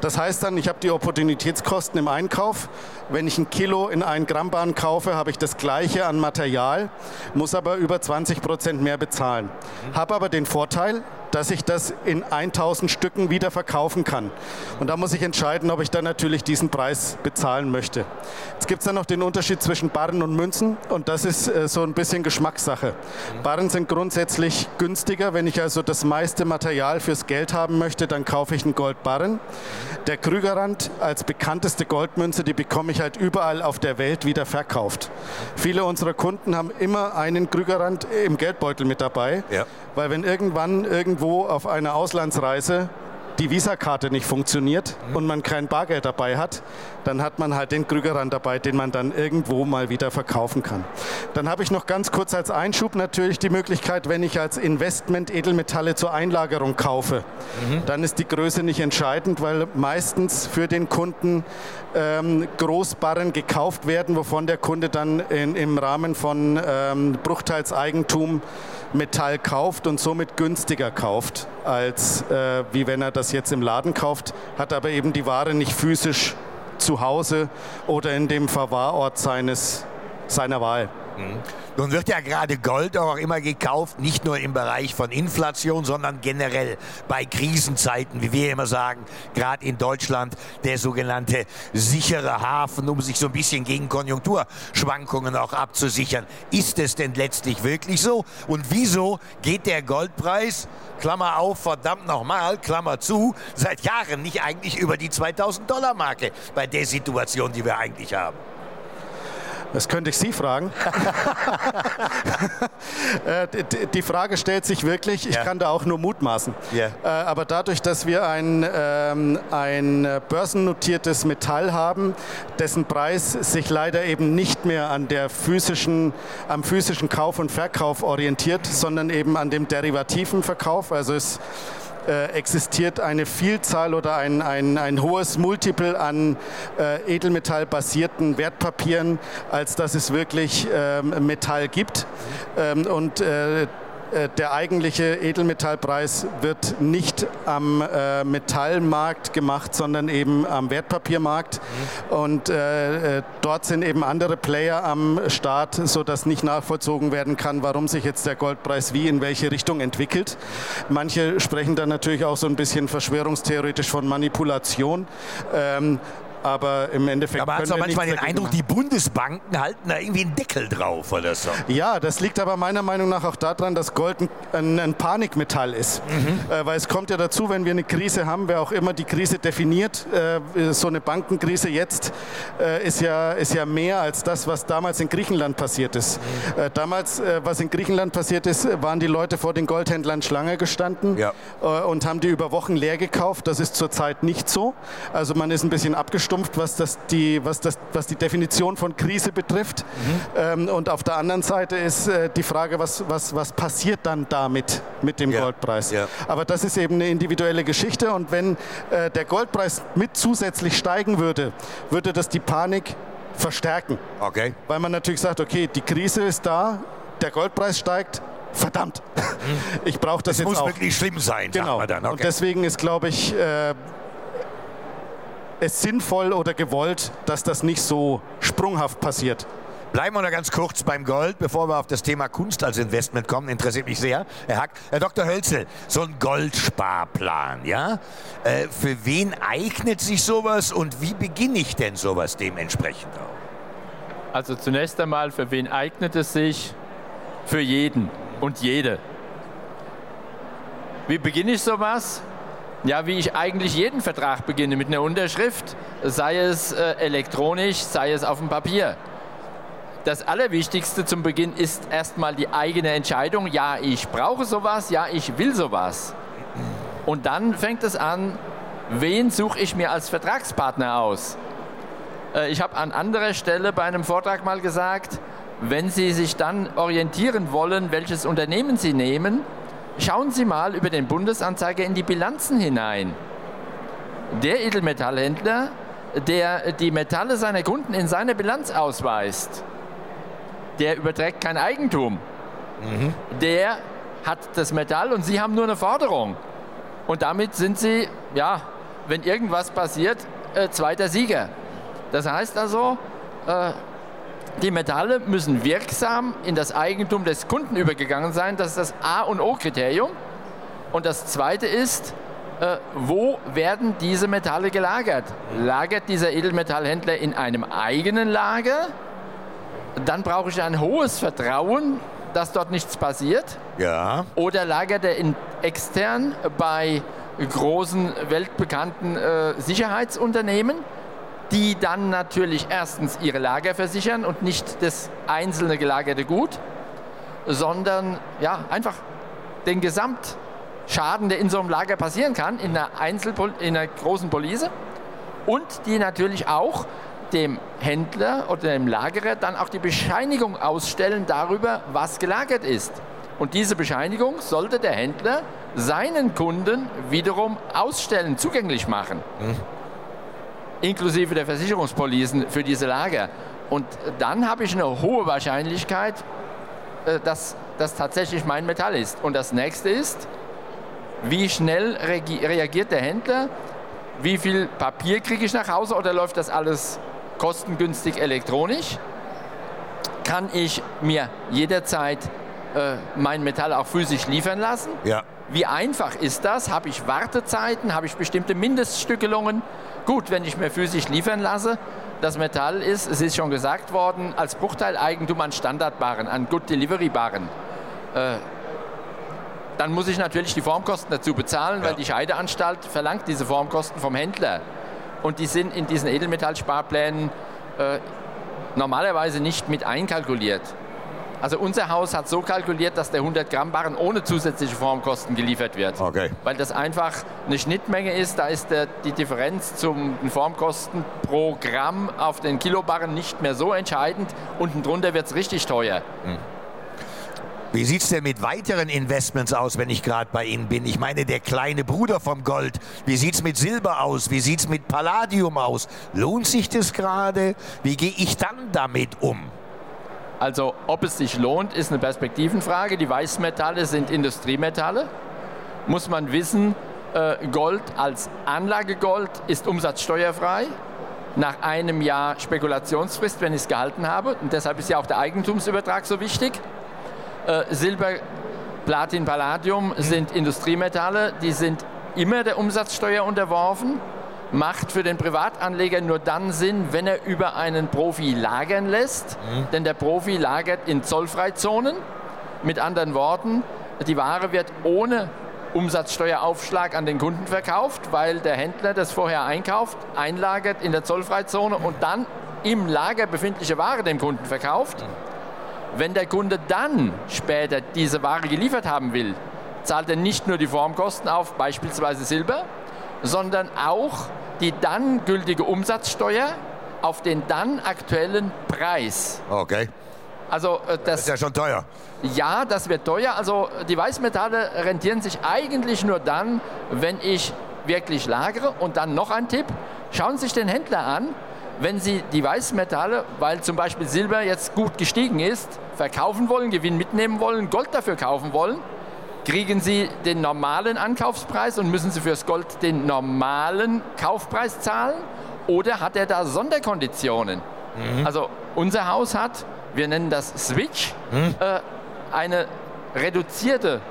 Das heißt dann, ich habe die Opportunitätskosten im Einkauf. Wenn ich ein Kilo in einen Gramm Bahn kaufe, habe ich das gleiche an Material, muss aber über 20 Prozent mehr bezahlen. Habe aber den Vorteil, dass ich das in 1000 Stücken wieder verkaufen kann. Und da muss ich entscheiden, ob ich dann natürlich diesen Preis bezahlen möchte. Jetzt gibt es dann noch den Unterschied zwischen Barren und Münzen und das ist äh, so ein bisschen Geschmackssache. Barren sind grundsätzlich günstiger. Wenn ich also das meiste Material fürs Geld haben möchte, dann kaufe ich einen Goldbarren. Der Krügerrand als bekannteste Goldmünze, die bekomme ich halt überall auf der Welt wieder verkauft. Viele unserer Kunden haben immer einen Krügerrand im Geldbeutel mit dabei, ja. weil wenn irgendwann irgendwo auf einer Auslandsreise die Visakarte nicht funktioniert mhm. und man kein Bargeld dabei hat, dann hat man halt den Krügerrand dabei, den man dann irgendwo mal wieder verkaufen kann. Dann habe ich noch ganz kurz als Einschub natürlich die Möglichkeit, wenn ich als Investment Edelmetalle zur Einlagerung kaufe, mhm. dann ist die Größe nicht entscheidend, weil meistens für den Kunden ähm, Großbarren gekauft werden, wovon der Kunde dann in, im Rahmen von ähm, Bruchteilseigentum Metall kauft und somit günstiger kauft, als äh, wie wenn er das jetzt im Laden kauft, hat aber eben die Ware nicht physisch zu Hause oder in dem Verwahrort seines, seiner Wahl. Mhm. Nun wird ja gerade Gold auch immer gekauft, nicht nur im Bereich von Inflation, sondern generell bei Krisenzeiten, wie wir immer sagen, gerade in Deutschland der sogenannte sichere Hafen, um sich so ein bisschen gegen Konjunkturschwankungen auch abzusichern. Ist es denn letztlich wirklich so? Und wieso geht der Goldpreis, Klammer auf, verdammt nochmal, Klammer zu, seit Jahren nicht eigentlich über die 2000 Dollar Marke bei der Situation, die wir eigentlich haben? Das könnte ich Sie fragen. [LAUGHS] Äh, die Frage stellt sich wirklich, ich ja. kann da auch nur mutmaßen. Yeah. Aber dadurch, dass wir ein, ähm, ein börsennotiertes Metall haben, dessen Preis sich leider eben nicht mehr an der physischen, am physischen Kauf und Verkauf orientiert, sondern eben an dem derivativen Verkauf. Also es äh, existiert eine Vielzahl oder ein, ein, ein hohes Multiple an äh, edelmetallbasierten Wertpapieren, als dass es wirklich ähm, Metall gibt. Ähm, und äh, der eigentliche Edelmetallpreis wird nicht am äh, Metallmarkt gemacht, sondern eben am Wertpapiermarkt. Mhm. Und äh, äh, dort sind eben andere Player am Start, sodass nicht nachvollzogen werden kann, warum sich jetzt der Goldpreis wie in welche Richtung entwickelt. Manche sprechen dann natürlich auch so ein bisschen verschwörungstheoretisch von Manipulation. Ähm, aber im Endeffekt. Aber hast du manchmal den Eindruck, machen. die Bundesbanken halten da irgendwie einen Deckel drauf oder so. Ja, das liegt aber meiner Meinung nach auch daran, dass Gold ein, ein Panikmetall ist. Mhm. Äh, weil es kommt ja dazu, wenn wir eine Krise haben, wer auch immer die Krise definiert, äh, so eine Bankenkrise jetzt äh, ist, ja, ist ja mehr als das, was damals in Griechenland passiert ist. Mhm. Äh, damals, äh, was in Griechenland passiert ist, waren die Leute vor den Goldhändlern Schlange gestanden ja. Äh, und haben die über Wochen leer gekauft. Das ist zurzeit nicht so. Also man ist ein bisschen abgeschlossen abgestumpft, was, das die, was, das, was die Definition von Krise betrifft. Mhm. Ähm, und auf der anderen Seite ist äh, die Frage, was, was, was passiert dann damit mit dem ja. Goldpreis. Ja. Aber das ist eben eine individuelle Geschichte. Und wenn äh, der Goldpreis mit zusätzlich steigen würde, würde das die Panik verstärken. Okay. Weil man natürlich sagt, okay, die Krise ist da, der Goldpreis steigt, verdammt, mhm. ich brauche das, das jetzt auch. Das muss wirklich schlimm sein, genau. Okay. Und deswegen ist, glaube ich, äh, es sinnvoll oder gewollt, dass das nicht so sprunghaft passiert. Bleiben wir noch ganz kurz beim Gold, bevor wir auf das Thema Kunst als Investment kommen. Interessiert mich sehr. Herr Hack, Herr Dr. Hölzel, so ein Goldsparplan, ja? Äh, für wen eignet sich sowas und wie beginne ich denn sowas dementsprechend auch? Also zunächst einmal, für wen eignet es sich? Für jeden und jede. Wie beginne ich sowas? Ja, wie ich eigentlich jeden Vertrag beginne, mit einer Unterschrift, sei es äh, elektronisch, sei es auf dem Papier. Das Allerwichtigste zum Beginn ist erstmal die eigene Entscheidung, ja, ich brauche sowas, ja, ich will sowas. Und dann fängt es an, wen suche ich mir als Vertragspartner aus? Äh, ich habe an anderer Stelle bei einem Vortrag mal gesagt, wenn Sie sich dann orientieren wollen, welches Unternehmen Sie nehmen, schauen Sie mal über den Bundesanzeiger in die Bilanzen hinein. Der Edelmetallhändler, der die Metalle seiner Kunden in seiner Bilanz ausweist, der überträgt kein Eigentum. Mhm. Der hat das Metall und Sie haben nur eine Forderung. Und damit sind Sie, ja, wenn irgendwas passiert, äh, zweiter Sieger. Das heißt also, äh, die Metalle müssen wirksam in das Eigentum des Kunden übergegangen sein. Das ist das A- und O-Kriterium. Und das Zweite ist, äh, wo werden diese Metalle gelagert? Lagert dieser Edelmetallhändler in einem eigenen Lager? Dann brauche ich ein hohes Vertrauen, dass dort nichts passiert. Ja. Oder lagert er in, extern bei großen weltbekannten äh, Sicherheitsunternehmen, die dann natürlich erstens ihre Lager versichern und nicht das einzelne gelagerte Gut, sondern ja, einfach den Gesamtschaden, der in so einem Lager passieren kann, in einer, Einzelpol in einer großen Police und die natürlich auch dem Händler oder dem Lagerer dann auch die Bescheinigung ausstellen darüber, was gelagert ist. Und diese Bescheinigung sollte der Händler seinen Kunden wiederum ausstellen, zugänglich machen. Mhm. Inklusive der Versicherungspolisen für diese Lager. Und dann habe ich eine hohe Wahrscheinlichkeit, äh, dass das tatsächlich mein Metall ist. Und das nächste ist, wie schnell reagiert der Händler? Wie viel Papier kriege ich nach Hause oder läuft das alles kostengünstig elektronisch? Kann ich mir jederzeit äh, mein Metall auch physisch liefern lassen? Ja. Wie einfach ist das? Habe ich Wartezeiten? Habe ich bestimmte Mindeststückelungen? Gut, wenn ich mir physisch liefern lasse, das Metall ist, es ist schon gesagt worden, als Bruchteileigentum an Standardbaren, an Good Delivery Baren. Äh, dann muss ich natürlich die Formkosten dazu bezahlen, ja. weil die Scheideanstalt verlangt diese Formkosten vom Händler. Und die sind in diesen Edelmetallsparplänen äh, normalerweise nicht mit einkalkuliert. Also unser Haus hat so kalkuliert, dass der 100 Gramm Barren ohne zusätzliche Formkosten geliefert wird. Okay. Weil das einfach eine Schnittmenge ist. Da ist der, die Differenz zum Formkosten pro Gramm auf den Kilobarren nicht mehr so entscheidend. Unten drunter wird es richtig teuer. Hm. Wie sieht es denn mit weiteren Investments aus, wenn ich gerade bei Ihnen bin? Ich meine, der kleine Bruder vom Gold. Wie sieht es mit Silber aus? Wie sieht es mit Palladium aus? Lohnt sich das gerade? Wie gehe ich dann damit um? Also ob es sich lohnt, ist eine Perspektivenfrage. Die Weißmetalle sind Industriemetalle. Muss man wissen, äh, Gold als Anlagegold ist umsatzsteuerfrei. Nach einem Jahr Spekulationsfrist, wenn ich es gehalten habe. Und deshalb ist ja auch der Eigentumsübertrag so wichtig. Äh, Silber, Platin, Palladium sind Industriemetalle. Die sind immer der Umsatzsteuer unterworfen macht für den Privatanleger nur dann Sinn, wenn er über einen Profi lagern lässt. Mhm. Denn der Profi lagert in Zollfreizonen. Mit anderen Worten, die Ware wird ohne Umsatzsteueraufschlag an den Kunden verkauft, weil der Händler das vorher einkauft, einlagert in der Zollfreizone und dann im Lager befindliche Ware dem Kunden verkauft. Mhm. Wenn der Kunde dann später diese Ware geliefert haben will, zahlt er nicht nur die Formkosten auf, beispielsweise Silber, sondern auch die dann gültige Umsatzsteuer auf den dann aktuellen Preis. Okay. Also äh, das, das, ist ja schon teuer. Ja, das wird teuer. Also die Weißmetalle rentieren sich eigentlich nur dann, wenn ich wirklich lagere. Und dann noch ein Tipp: Schauen Sie sich den Händler an. Wenn Sie die Weißmetalle, weil zum Beispiel Silber jetzt gut gestiegen ist, verkaufen wollen, Gewinn mitnehmen wollen, Gold dafür kaufen wollen, kriegen Sie den normalen Ankaufspreis und müssen Sie fürs Gold den normalen Kaufpreis zahlen? Oder hat er da Sonderkonditionen? Mhm. Also unser Haus hat, wir nennen das Switch, mhm. äh, eine reduzierte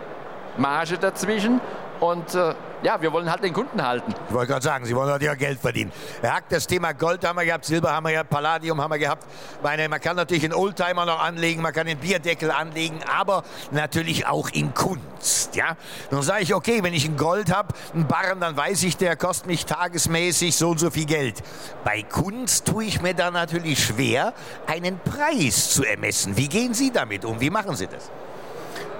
Marge dazwischen und äh, ja, wir wollen halt den Kunden halten. Ich wollte gerade sagen, Sie wollen halt ja Geld verdienen. Herr Hack, das Thema Gold haben wir gehabt, Silber haben wir gehabt, Palladium haben wir gehabt. Meine, man kann natürlich einen Oldtimer noch anlegen, man kann einen Bierdeckel anlegen, aber natürlich auch in Kunst. Ja? Dann sage ich, okay, wenn ich ein Gold habe, einen Barren, dann weiß ich, der kostet mich tagesmäßig so und so viel Geld. Bei Kunst tue ich mir da natürlich schwer, einen Preis zu ermessen. Wie gehen Sie damit um? Wie machen Sie das?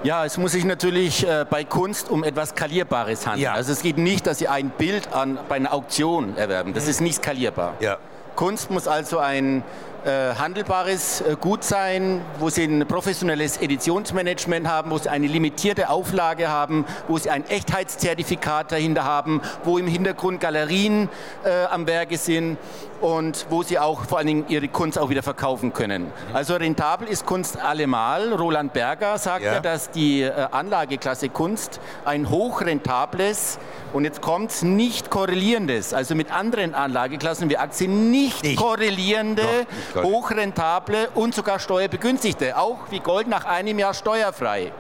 Ja, es muss sich natürlich äh, bei Kunst um etwas Skalierbares handeln. Ja. Also es geht nicht, dass Sie ein Bild an, bei einer Auktion erwerben. Das mhm. ist nicht skalierbar. Ja. Kunst muss also ein äh, handelbares äh, Gut sein, wo sie ein professionelles Editionsmanagement haben, wo sie eine limitierte Auflage haben, wo sie ein Echtheitszertifikat dahinter haben, wo im Hintergrund Galerien äh, am Werke sind und wo sie auch vor allen Dingen ihre Kunst auch wieder verkaufen können. Also rentabel ist Kunst allemal. Roland Berger sagt ja, ja dass die äh, Anlageklasse Kunst ein hochrentables und jetzt kommt es nicht korrelierendes, also mit anderen Anlageklassen wie Aktien nicht, nicht. korrelierende, Doch, hochrentable und sogar steuerbegünstigte, auch wie Gold nach einem Jahr steuerfrei.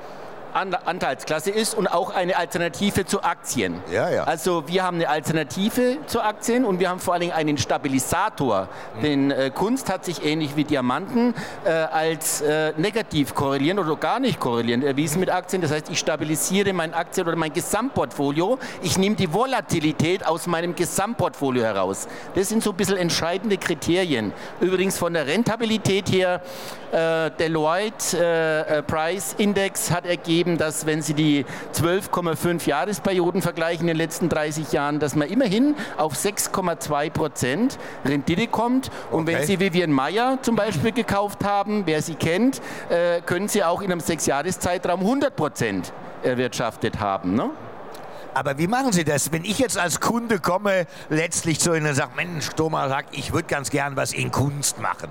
Anteilsklasse ist und auch eine Alternative zu Aktien. Ja, ja. Also wir haben eine Alternative zu Aktien und wir haben vor allen Dingen einen Stabilisator. Mhm. Denn äh, Kunst hat sich ähnlich wie Diamanten äh, als äh, negativ korrelierend oder gar nicht korrelierend erwiesen mit Aktien. Das heißt, ich stabilisiere mein Aktien- oder mein Gesamtportfolio. Ich nehme die Volatilität aus meinem Gesamtportfolio heraus. Das sind so ein bisschen entscheidende Kriterien. Übrigens von der Rentabilität her, äh, Deloitte äh, äh, Price Index hat ergeben, ergeben, dass wenn Sie die 12,5 Jahresperioden vergleichen in den letzten 30 Jahren, dass man immerhin auf 6,2 Prozent Rendite kommt. Und okay. wenn Sie Vivian Mayer zum Beispiel gekauft haben, wer sie kennt, äh, können Sie auch in einem Sechsjahreszeitraum 100 Prozent erwirtschaftet haben. Ne? Aber wie machen Sie das, wenn ich jetzt als Kunde komme, letztlich zu Ihnen und sage, Mensch, Thomas, ich würde ganz gern was in Kunst machen.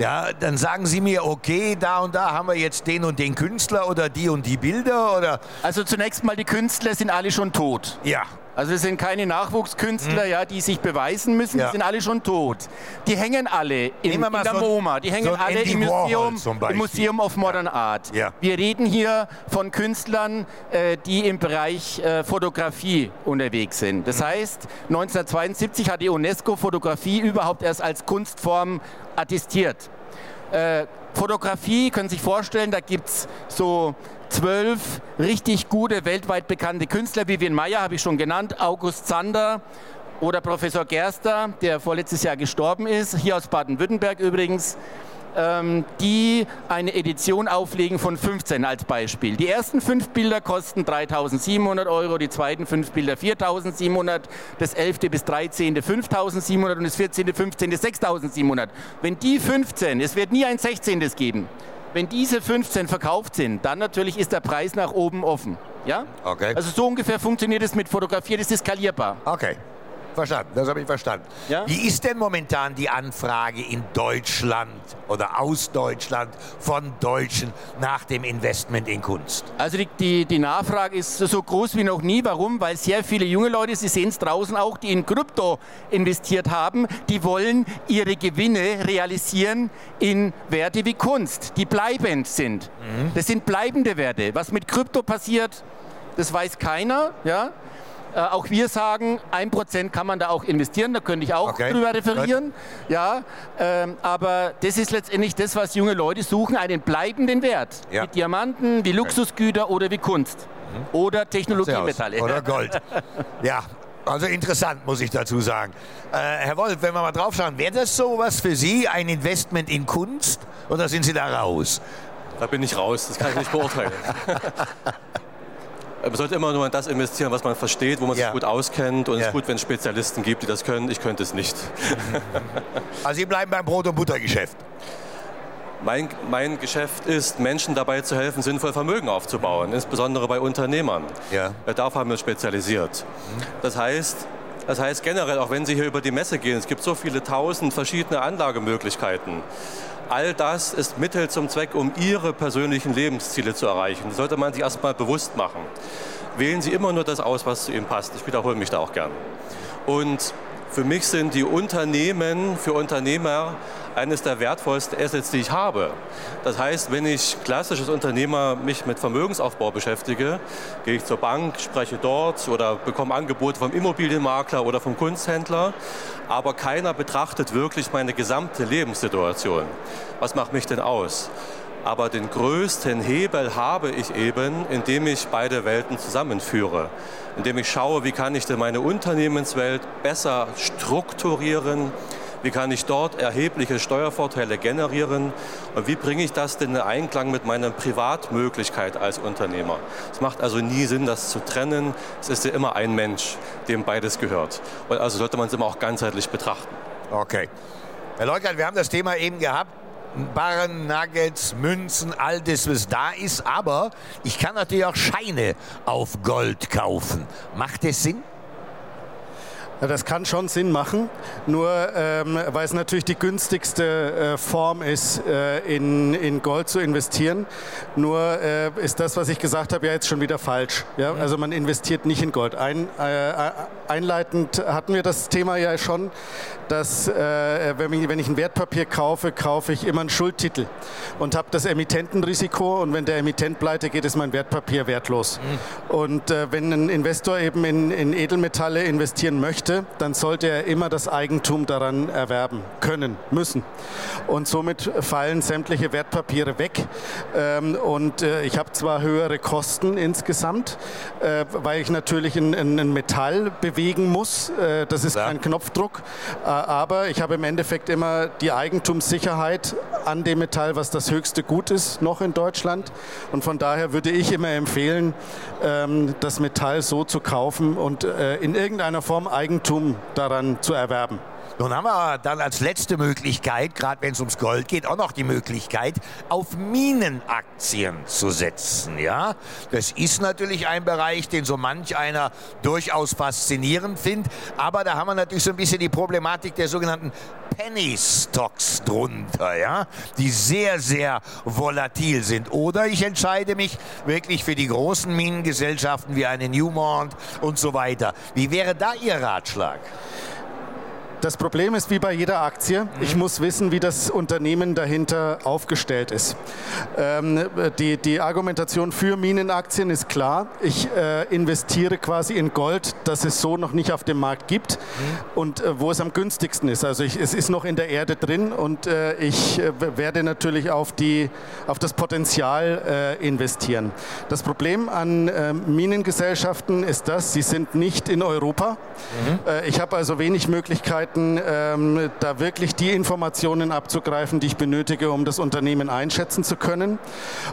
Ja, dann sagen Sie mir, okay, da und da haben wir jetzt den und den Künstler oder die und die Bilder oder. Also zunächst mal, die Künstler sind alle schon tot. Ja. Also es sind keine Nachwuchskünstler, hm. ja, die sich beweisen müssen, ja. die sind alle schon tot. Die hängen alle in, in der so MoMA, die hängen so alle im Museum, im Museum of Modern ja. Art. Ja. Wir reden hier von Künstlern, äh, die im Bereich äh, Fotografie unterwegs sind. Das hm. heißt, 1972 hat die UNESCO Fotografie überhaupt erst als Kunstform attestiert. Äh, Fotografie, können Sie sich vorstellen, da gibt es so zwölf richtig gute, weltweit bekannte Künstler. Vivian Mayer habe ich schon genannt, August Zander oder Professor Gerster, der vorletztes Jahr gestorben ist, hier aus Baden-Württemberg übrigens ähm, die eine Edition auflegen von 15 als Beispiel. Die ersten fünf Bilder kosten 3.700 Euro, die zweiten fünf Bilder 4.700, das 11. bis 13. 5.700 und das 14., 15. 6.700. Wenn die 15, es wird nie ein 16. geben, wenn diese 15 verkauft sind, dann natürlich ist der Preis nach oben offen. Ja? Okay. Also so ungefähr funktioniert es mit Fotografie, das ist skalierbar. Okay. Verstanden, das habe ich verstanden. Ja? Wie ist denn momentan die Anfrage in Deutschland oder aus Deutschland von Deutschen nach dem Investment in Kunst? Also die, die, die Nachfrage ist so groß wie noch nie. Warum? Weil sehr viele junge Leute, Sie sehen es draußen auch, die in Krypto investiert haben, die wollen ihre Gewinne realisieren in Werte wie Kunst, die bleibend sind. Mhm. Das sind bleibende Werte. Was mit Krypto passiert, das weiß keiner. Ja? Äh, auch wir sagen, ein Prozent kann man da auch investieren, da könnte ich auch okay. drüber referieren. Ja, ähm, aber das ist letztendlich das, was junge Leute suchen, einen bleibenden Wert. Ja. Wie Diamanten, wie Luxusgüter okay. oder wie Kunst. Mhm. Oder Technologiemetalle. Oder Gold. [LAUGHS] ja, also interessant, muss ich dazu sagen. Äh, Herr Wolf, wenn wir mal drauf schauen, wäre das so was für Sie, ein Investment in Kunst? Oder sind Sie da raus? Da bin ich raus, das kann ich nicht beurteilen. [LAUGHS] Man sollte immer nur in das investieren, was man versteht, wo man ja. sich gut auskennt. Und ja. es ist gut, wenn es Spezialisten gibt, die das können. Ich könnte es nicht. [LAUGHS] Also Sie bleiben beim Brot- und Buttergeschäft. Mein, mein, Geschäft ist, Menschen dabei zu helfen, sinnvoll Vermögen aufzubauen, insbesondere bei Unternehmern. Ja. Darauf haben wir uns spezialisiert. Das heißt, das heißt generell, auch wenn Sie hier über die Messe gehen, es gibt so viele tausend verschiedene Anlagemöglichkeiten. All das ist Mittel zum Zweck, um Ihre persönlichen Lebensziele zu erreichen. Das sollte man sich erstmal bewusst machen. Wählen Sie immer nur das aus, was zu Ihnen passt. Ich wiederhole mich da auch gern. Und für mich sind die Unternehmen für Unternehmer eines der wertvollsten Assets, die ich habe. Das heißt, wenn ich klassisches Unternehmer mich mit Vermögensaufbau beschäftige, gehe ich zur Bank, spreche dort oder bekomme Angebote vom Immobilienmakler oder vom Kunsthändler, aber keiner betrachtet wirklich meine gesamte Lebenssituation. Was macht mich denn aus? Aber den größten Hebel habe ich eben, indem ich beide Welten zusammenführe. Indem ich schaue, wie kann ich denn meine Unternehmenswelt besser strukturieren, wie kann ich dort erhebliche Steuervorteile generieren und wie bringe ich das denn in Einklang mit meiner Privatmöglichkeit als Unternehmer. Es macht also nie Sinn, das zu trennen. Es ist ja immer ein Mensch, dem beides gehört. Und also sollte man es immer auch ganzheitlich betrachten. Okay. Herr Leukert, wir haben das Thema eben gehabt. Barren, Nuggets, Münzen, all das, was da ist. Aber ich kann natürlich auch Scheine auf Gold kaufen. Macht das Sinn? Ja, das kann schon Sinn machen, nur ähm, weil es natürlich die günstigste äh, Form ist, äh, in, in Gold zu investieren. Nur äh, ist das, was ich gesagt habe, ja jetzt schon wieder falsch. Ja? Also man investiert nicht in Gold. Ein, äh, einleitend hatten wir das Thema ja schon, dass äh, wenn, ich, wenn ich ein Wertpapier kaufe, kaufe ich immer einen Schuldtitel und habe das Emittentenrisiko und wenn der Emittent pleite geht, ist mein Wertpapier wertlos. Mhm. Und äh, wenn ein Investor eben in, in Edelmetalle investieren möchte, möchte, dann sollte er immer das Eigentum daran erwerben können, müssen. Und somit fallen sämtliche Wertpapiere weg. Ähm, und äh, ich habe zwar höhere Kosten insgesamt, äh, weil ich natürlich ein, Metall bewegen muss. Äh, das ist ja. kein Knopfdruck. aber ich habe im Endeffekt immer die Eigentumssicherheit an dem Metall, was das höchste Gut ist, noch in Deutschland. Und von daher würde ich immer empfehlen, ähm, das Metall so zu kaufen und in irgendeiner Form Eigentum Eigentum daran zu erwerben. Nun haben wir dann als letzte Möglichkeit, gerade wenn es ums Gold geht, auch noch die Möglichkeit, auf Minenaktien zu setzen. Ja, das ist natürlich ein Bereich, den so manch einer durchaus faszinierend findet. Aber da haben wir natürlich so ein bisschen die Problematik der sogenannten Penny Stocks drunter, ja, die sehr, sehr volatil sind. Oder ich entscheide mich wirklich für die großen Minengesellschaften wie eine Newmont und so weiter. Wie wäre da Ihr Ratschlag? Das Problem ist wie bei jeder Aktie, ich muss wissen, wie das Unternehmen dahinter aufgestellt ist. Ähm, die, die Argumentation für Minenaktien ist klar. Ich äh, investiere quasi in Gold, das es so noch nicht auf dem Markt gibt und äh, wo es am günstigsten ist. Also ich, es ist noch in der Erde drin und äh, ich äh, werde natürlich auf, die, auf das Potenzial äh, investieren. Das Problem an äh, Minengesellschaften ist das, sie sind nicht in Europa. Mhm. ich habe also wenig Möglichkeiten, Möglichkeiten, ähm, da wirklich die Informationen abzugreifen, die ich benötige, um das Unternehmen einschätzen zu können.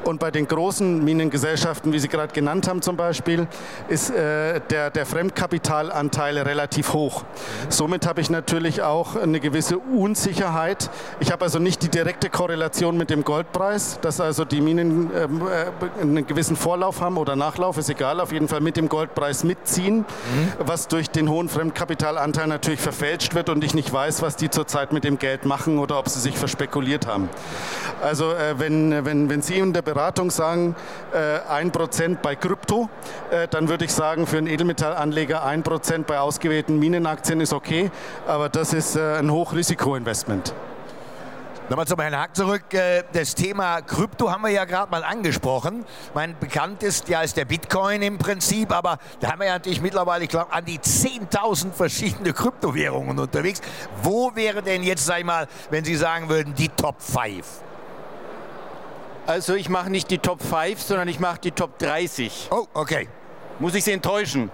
Und bei den großen Minengesellschaften, wie Sie gerade genannt haben zum Beispiel, ist äh, der, der Fremdkapitalanteil relativ hoch. Somit habe ich natürlich auch eine gewisse Unsicherheit. Ich habe also nicht die direkte Korrelation mit dem Goldpreis, dass also die Minen ähm, äh, einen gewissen Vorlauf haben oder Nachlauf, ist egal, auf jeden Fall mit dem Goldpreis mitziehen, mhm. was durch den hohen Fremdkapitalanteil natürlich verfälscht wird wird und ich nicht weiß, was die zurzeit mit dem Geld machen oder ob sie sich verspekuliert haben. Also äh, wenn, wenn, wenn Sie in der Beratung sagen, äh, ein Prozent bei Krypto, äh, dann würde ich sagen, für einen Edelmetallanleger ein Prozent bei ausgewählten Minenaktien ist okay, aber das ist äh, ein Hochrisikoinvestment. Nochmal zum Herrn Hack zurück. Äh, das Thema Krypto haben wir ja gerade mal angesprochen. Mein bekannt ist ja ist der Bitcoin im Prinzip, aber da haben wir ja natürlich mittlerweile, ich glaube, an die 10.000 verschiedene Kryptowährungen unterwegs. Wo wäre denn jetzt, sag ich mal, wenn Sie sagen würden, die Top 5? Also ich mache nicht die Top 5, sondern ich mache die Top 30. Oh, okay. Muss ich Sie enttäuschen?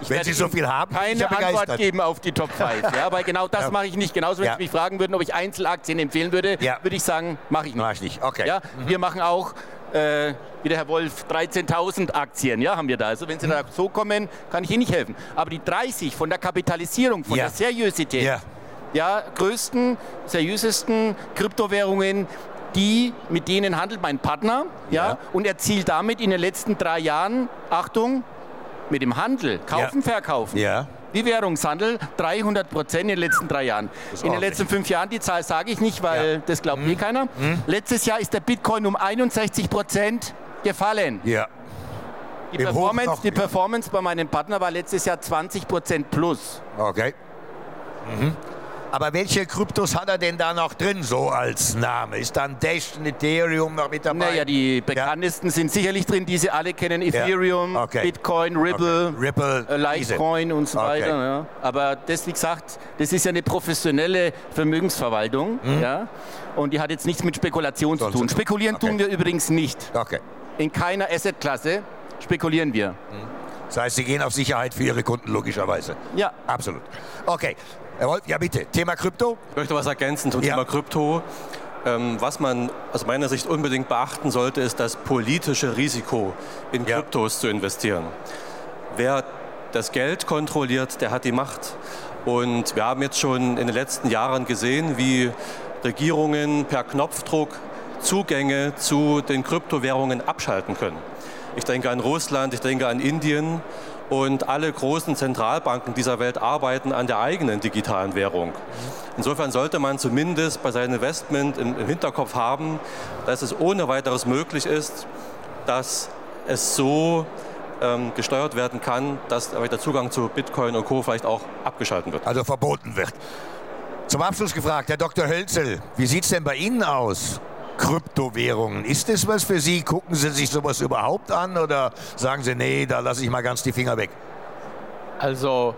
Ich Wenn Sie so viel haben, keine Antwort geben auf die Top [LAUGHS] 5. Ja, weil genau das ja. mache ich nicht. Genauso, wenn ja. Sie mich fragen würden, ob ich Einzelaktien empfehlen würde, ja. würde ich sagen, mache ich nicht. Mach ich nicht. Okay. Ja, mhm. Wir machen auch, äh, wie der Herr Wolf, 13.000 Aktien, ja, haben wir da. Also wenn Sie mhm. da so kommen, kann ich Ihnen nicht helfen. Aber die 30 von der Kapitalisierung, von der Seriosität, ja, größten, seriösesten Kryptowährungen, die, mit denen handelt mein Partner ja, und erzielt damit in den letzten drei Jahren, Achtung, mit dem Handel, kaufen, ja. verkaufen. Ja. Wie Währungshandel 300 Prozent in den letzten drei Jahren. In den letzten fünf Jahren, die Zahl sage ich nicht, weil ja. das glaubt hm. eh keiner. Hm. Letztes Jahr ist der Bitcoin um 61 Prozent gefallen. Ja. Die, Performance, noch, die Performance bei meinem Partner war letztes Jahr 20 Prozent plus. Okay. Mhm. Aber welche Kryptos hat er denn da noch drin, so als Name? Ist dann Dash Ethereum noch mit dabei? Naja, die bekanntesten ja. sind sicherlich drin, die Sie alle kennen. Ethereum, ja. okay. Bitcoin, Ripple, okay. Ripple äh, Litecoin und so okay. weiter. Ja. Aber das, wie gesagt, das ist ja eine professionelle Vermögensverwaltung. Mhm. Ja? Und die hat jetzt nichts mit Spekulation zu tun. Spekulieren tun wir übrigens nicht. In keiner Assetklasse spekulieren wir. Mhm. Das heißt, Sie gehen auf Sicherheit für Ihre Kunden, logischerweise. Ja. Absolut. Okay. Wolf, ja bitte. Thema Krypto? Ich möchte was ergänzen zum ja. Thema Krypto. Ähm, was man aus meiner Sicht unbedingt beachten sollte, ist das politische Risiko, in Kryptos ja. zu investieren. Wer das Geld kontrolliert, der hat die Macht. Und wir haben jetzt schon in den letzten Jahren gesehen, wie Regierungen per Knopfdruck Zugänge zu den Kryptowährungen abschalten können. Ich denke an Russland, ich denke an Indien und alle großen Zentralbanken dieser Welt arbeiten an der eigenen digitalen Währung. Insofern sollte man zumindest bei seinem Investment im, Hinterkopf haben, dass es ohne weiteres möglich ist, dass es so ähm, gesteuert werden kann, dass der Zugang zu Bitcoin und Co. vielleicht auch abgeschaltet wird. Also verboten wird. Zum Abschluss gefragt, Herr Dr. Hölzel, wie sieht es denn bei Ihnen aus? Kryptowährungen. Ist das was für Sie? Gucken Sie sich sowas überhaupt an oder sagen Sie, nee, da lasse ich mal ganz die Finger weg? Also,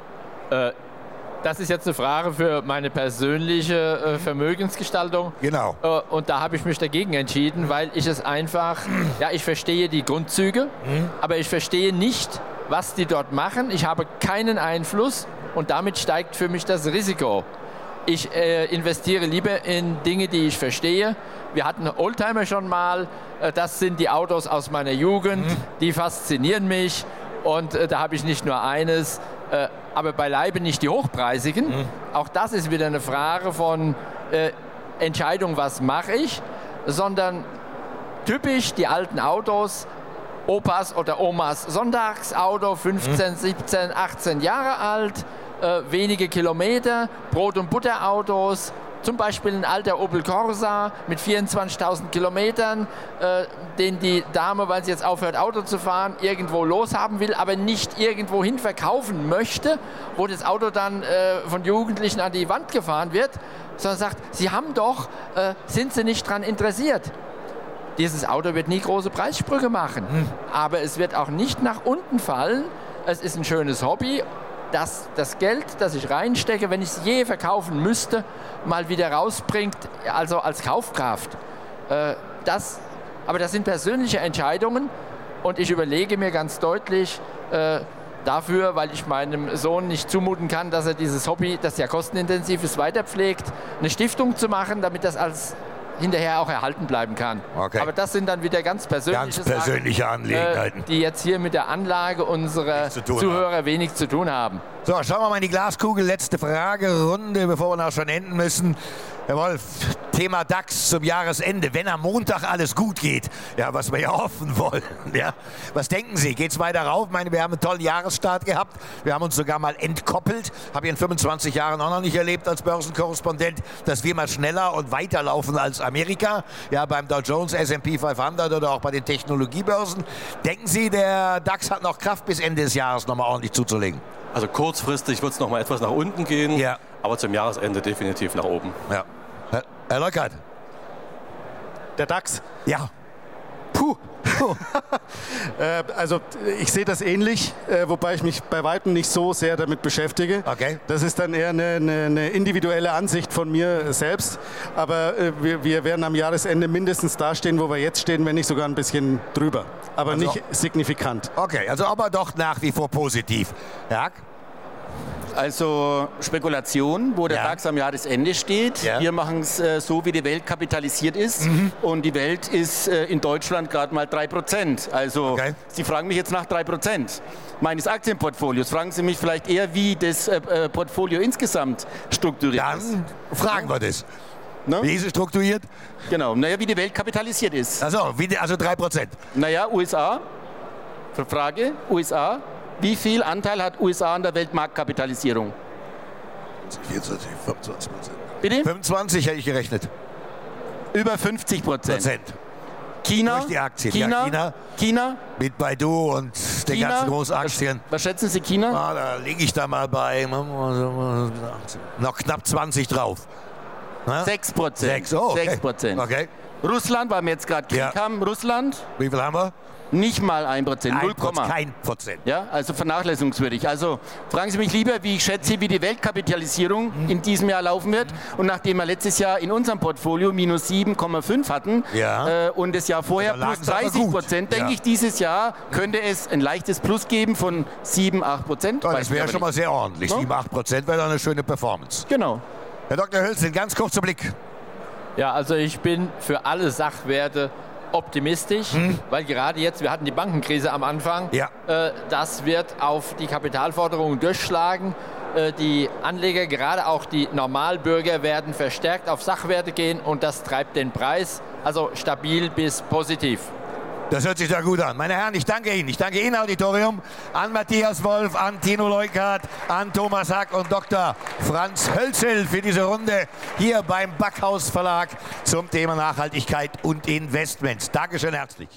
äh, das ist jetzt eine Frage für meine persönliche äh, Vermögensgestaltung. Genau. Äh, und da habe ich mich dagegen entschieden, weil ich es einfach, ja, ich verstehe die Grundzüge, mhm. aber ich verstehe nicht, was die dort machen. Ich habe keinen Einfluss und damit steigt für mich das Risiko. Ich äh, investiere lieber in Dinge, die ich verstehe. Wir hatten Oldtimer schon mal. Äh, das sind die Autos aus meiner Jugend. Mhm. Die faszinieren mich. Und äh, da habe ich nicht nur eines, äh, aber beileibe nicht die hochpreisigen. Mhm. Auch das ist wieder eine Frage von äh, Entscheidung, was mache ich, sondern typisch die alten Autos, Opas oder Omas Sonntagsauto, 15, mhm. 17, 18 Jahre alt äh, wenige Kilometer, Brot- und Butterautos, zum Beispiel ein alter Opel Corsa mit 24.000 Kilometern, äh, den die Dame, weil sie jetzt aufhört, Auto zu fahren, irgendwo loshaben will, aber nicht irgendwo hin verkaufen möchte, wo das Auto dann äh, von Jugendlichen an die Wand gefahren wird, sondern sagt, Sie haben doch, äh, sind Sie nicht daran interessiert? Dieses Auto wird nie große Preissprünge machen, hm. aber es wird auch nicht nach unten fallen. Es ist ein schönes Hobby dass das Geld, das ich reinstecke, wenn ich es je verkaufen müsste, mal wieder rausbringt, also als Kaufkraft. Äh, das, aber das sind persönliche Entscheidungen und ich überlege mir ganz deutlich, äh, dafür, weil ich meinem Sohn nicht zumuten kann, dass er dieses Hobby, das ja kostenintensiv ist, weiterpflegt, eine Stiftung zu machen, damit das als hinterher auch erhalten bleiben kann. Okay. Aber das sind dann wieder ganz persönliche, ganz persönliche Sachen, Angelegenheiten, äh, die jetzt hier mit der Anlage unserer Zuhörer haben. wenig zu tun haben. So, schauen wir mal in die Glaskugel. Letzte Fragerunde, bevor wir noch schon enden müssen. Herr Wolf, Thema DAX zum Jahresende. Wenn am Montag alles gut geht, ja, was wir ja hoffen wollen, ja. Was denken Sie? Geht es weiter rauf? Ich meine, wir haben einen tollen Jahresstart gehabt. Wir haben uns sogar mal entkoppelt. Habe ich in 25 Jahren auch noch nicht erlebt als Börsenkorrespondent, dass wir mal schneller und weiter laufen als Amerika. Ja, beim Dow Jones, S&P 500 oder auch bei den Technologiebörsen. Denken Sie, der DAX hat noch Kraft bis Ende des Jahres noch mal ordentlich zuzulegen? Also kurzfristig wird es noch mal etwas nach unten gehen, ja. aber zum Jahresende definitiv nach oben. Ja. Herr, Herr Leukert. Der DAX? Ja. Puh. [LAUGHS] äh, also ich sehe das ähnlich, äh, wobei ich mich bei weitem nicht so sehr damit beschäftige. Okay. Das ist dann eher eine, eine, eine individuelle Ansicht von mir selbst. Aber äh, wir, wir, werden am Jahresende mindestens dastehen, wo wir jetzt stehen, wenn nicht sogar ein bisschen drüber. Aber also, nicht signifikant. Okay, also aber doch nach wie vor positiv. Ja? Also Spekulation, wo der ja. DAX am Jahresende steht. Ja. Wir machen es äh, so, wie die Welt kapitalisiert ist. Mhm. Und die Welt ist äh, in Deutschland gerade mal 3%. Also okay. Sie fragen mich jetzt nach 3% meines Aktienportfolios. Fragen Sie mich vielleicht eher, wie das äh, äh Portfolio insgesamt strukturiert Dann ist. Dann fragen wir das. Ne? Wie ist es strukturiert? Genau, naja, wie die Welt kapitalisiert ist. Also, wie, also 3%. Naja, USA, Frage, USA, wie viel Anteil hat USA an der Weltmarktkapitalisierung? 24, 25 Prozent. Bitte? 25 hätte ich gerechnet. Über 50 Prozent. China, Durch die Aktien. China, ja, China, China, mit Baidu und den China, ganzen großen Aktien. Was, schätzen Sie China? Ah, da liege ich da mal bei noch knapp 20 drauf. 6 Prozent. 6, oh, okay. 6 Prozent. Okay. Russland, weil wir jetzt gerade Krieg ja. haben, Russland. Wie viel haben wir? Nicht mal ein Prozent, 0, kein Prozent. Ja, also vernachlässigungswürdig. Also fragen Sie mich lieber, wie ich schätze, wie die Weltkapitalisierung mhm. in diesem Jahr laufen wird. Und nachdem wir letztes Jahr in unserem Portfolio minus 7,5 hatten ja. äh, und das Jahr vorher plus 30 Prozent, denke ja. ich, dieses Jahr könnte es ein leichtes Plus geben von 7, 8 Prozent. Ja, das wäre schon mal sehr ordentlich. No? 7, 8 Prozent wäre eine schöne Performance. Genau. Herr Dr. Hölzin, ganz kurzer Blick. Ja, also ich bin für alle Sachwerte optimistisch, hm. weil gerade jetzt, wir hatten die Bankenkrise am Anfang, ja. äh, das wird auf die Kapitalforderungen durchschlagen. Äh, die Anleger, gerade auch die Normalbürger, werden verstärkt auf Sachwerte gehen und das treibt den Preis. Also stabil bis positiv. Das hört sich da gut an. Meine Herren, ich danke Ihnen. Ich danke Ihnen, Auditorium, an Matthias Wolf, an Tino Leukert, an Thomas Hack und Dr. Franz Hölzel für diese Runde hier beim Backhaus Verlag zum Thema Nachhaltigkeit und Investments. Dankeschön herzlich.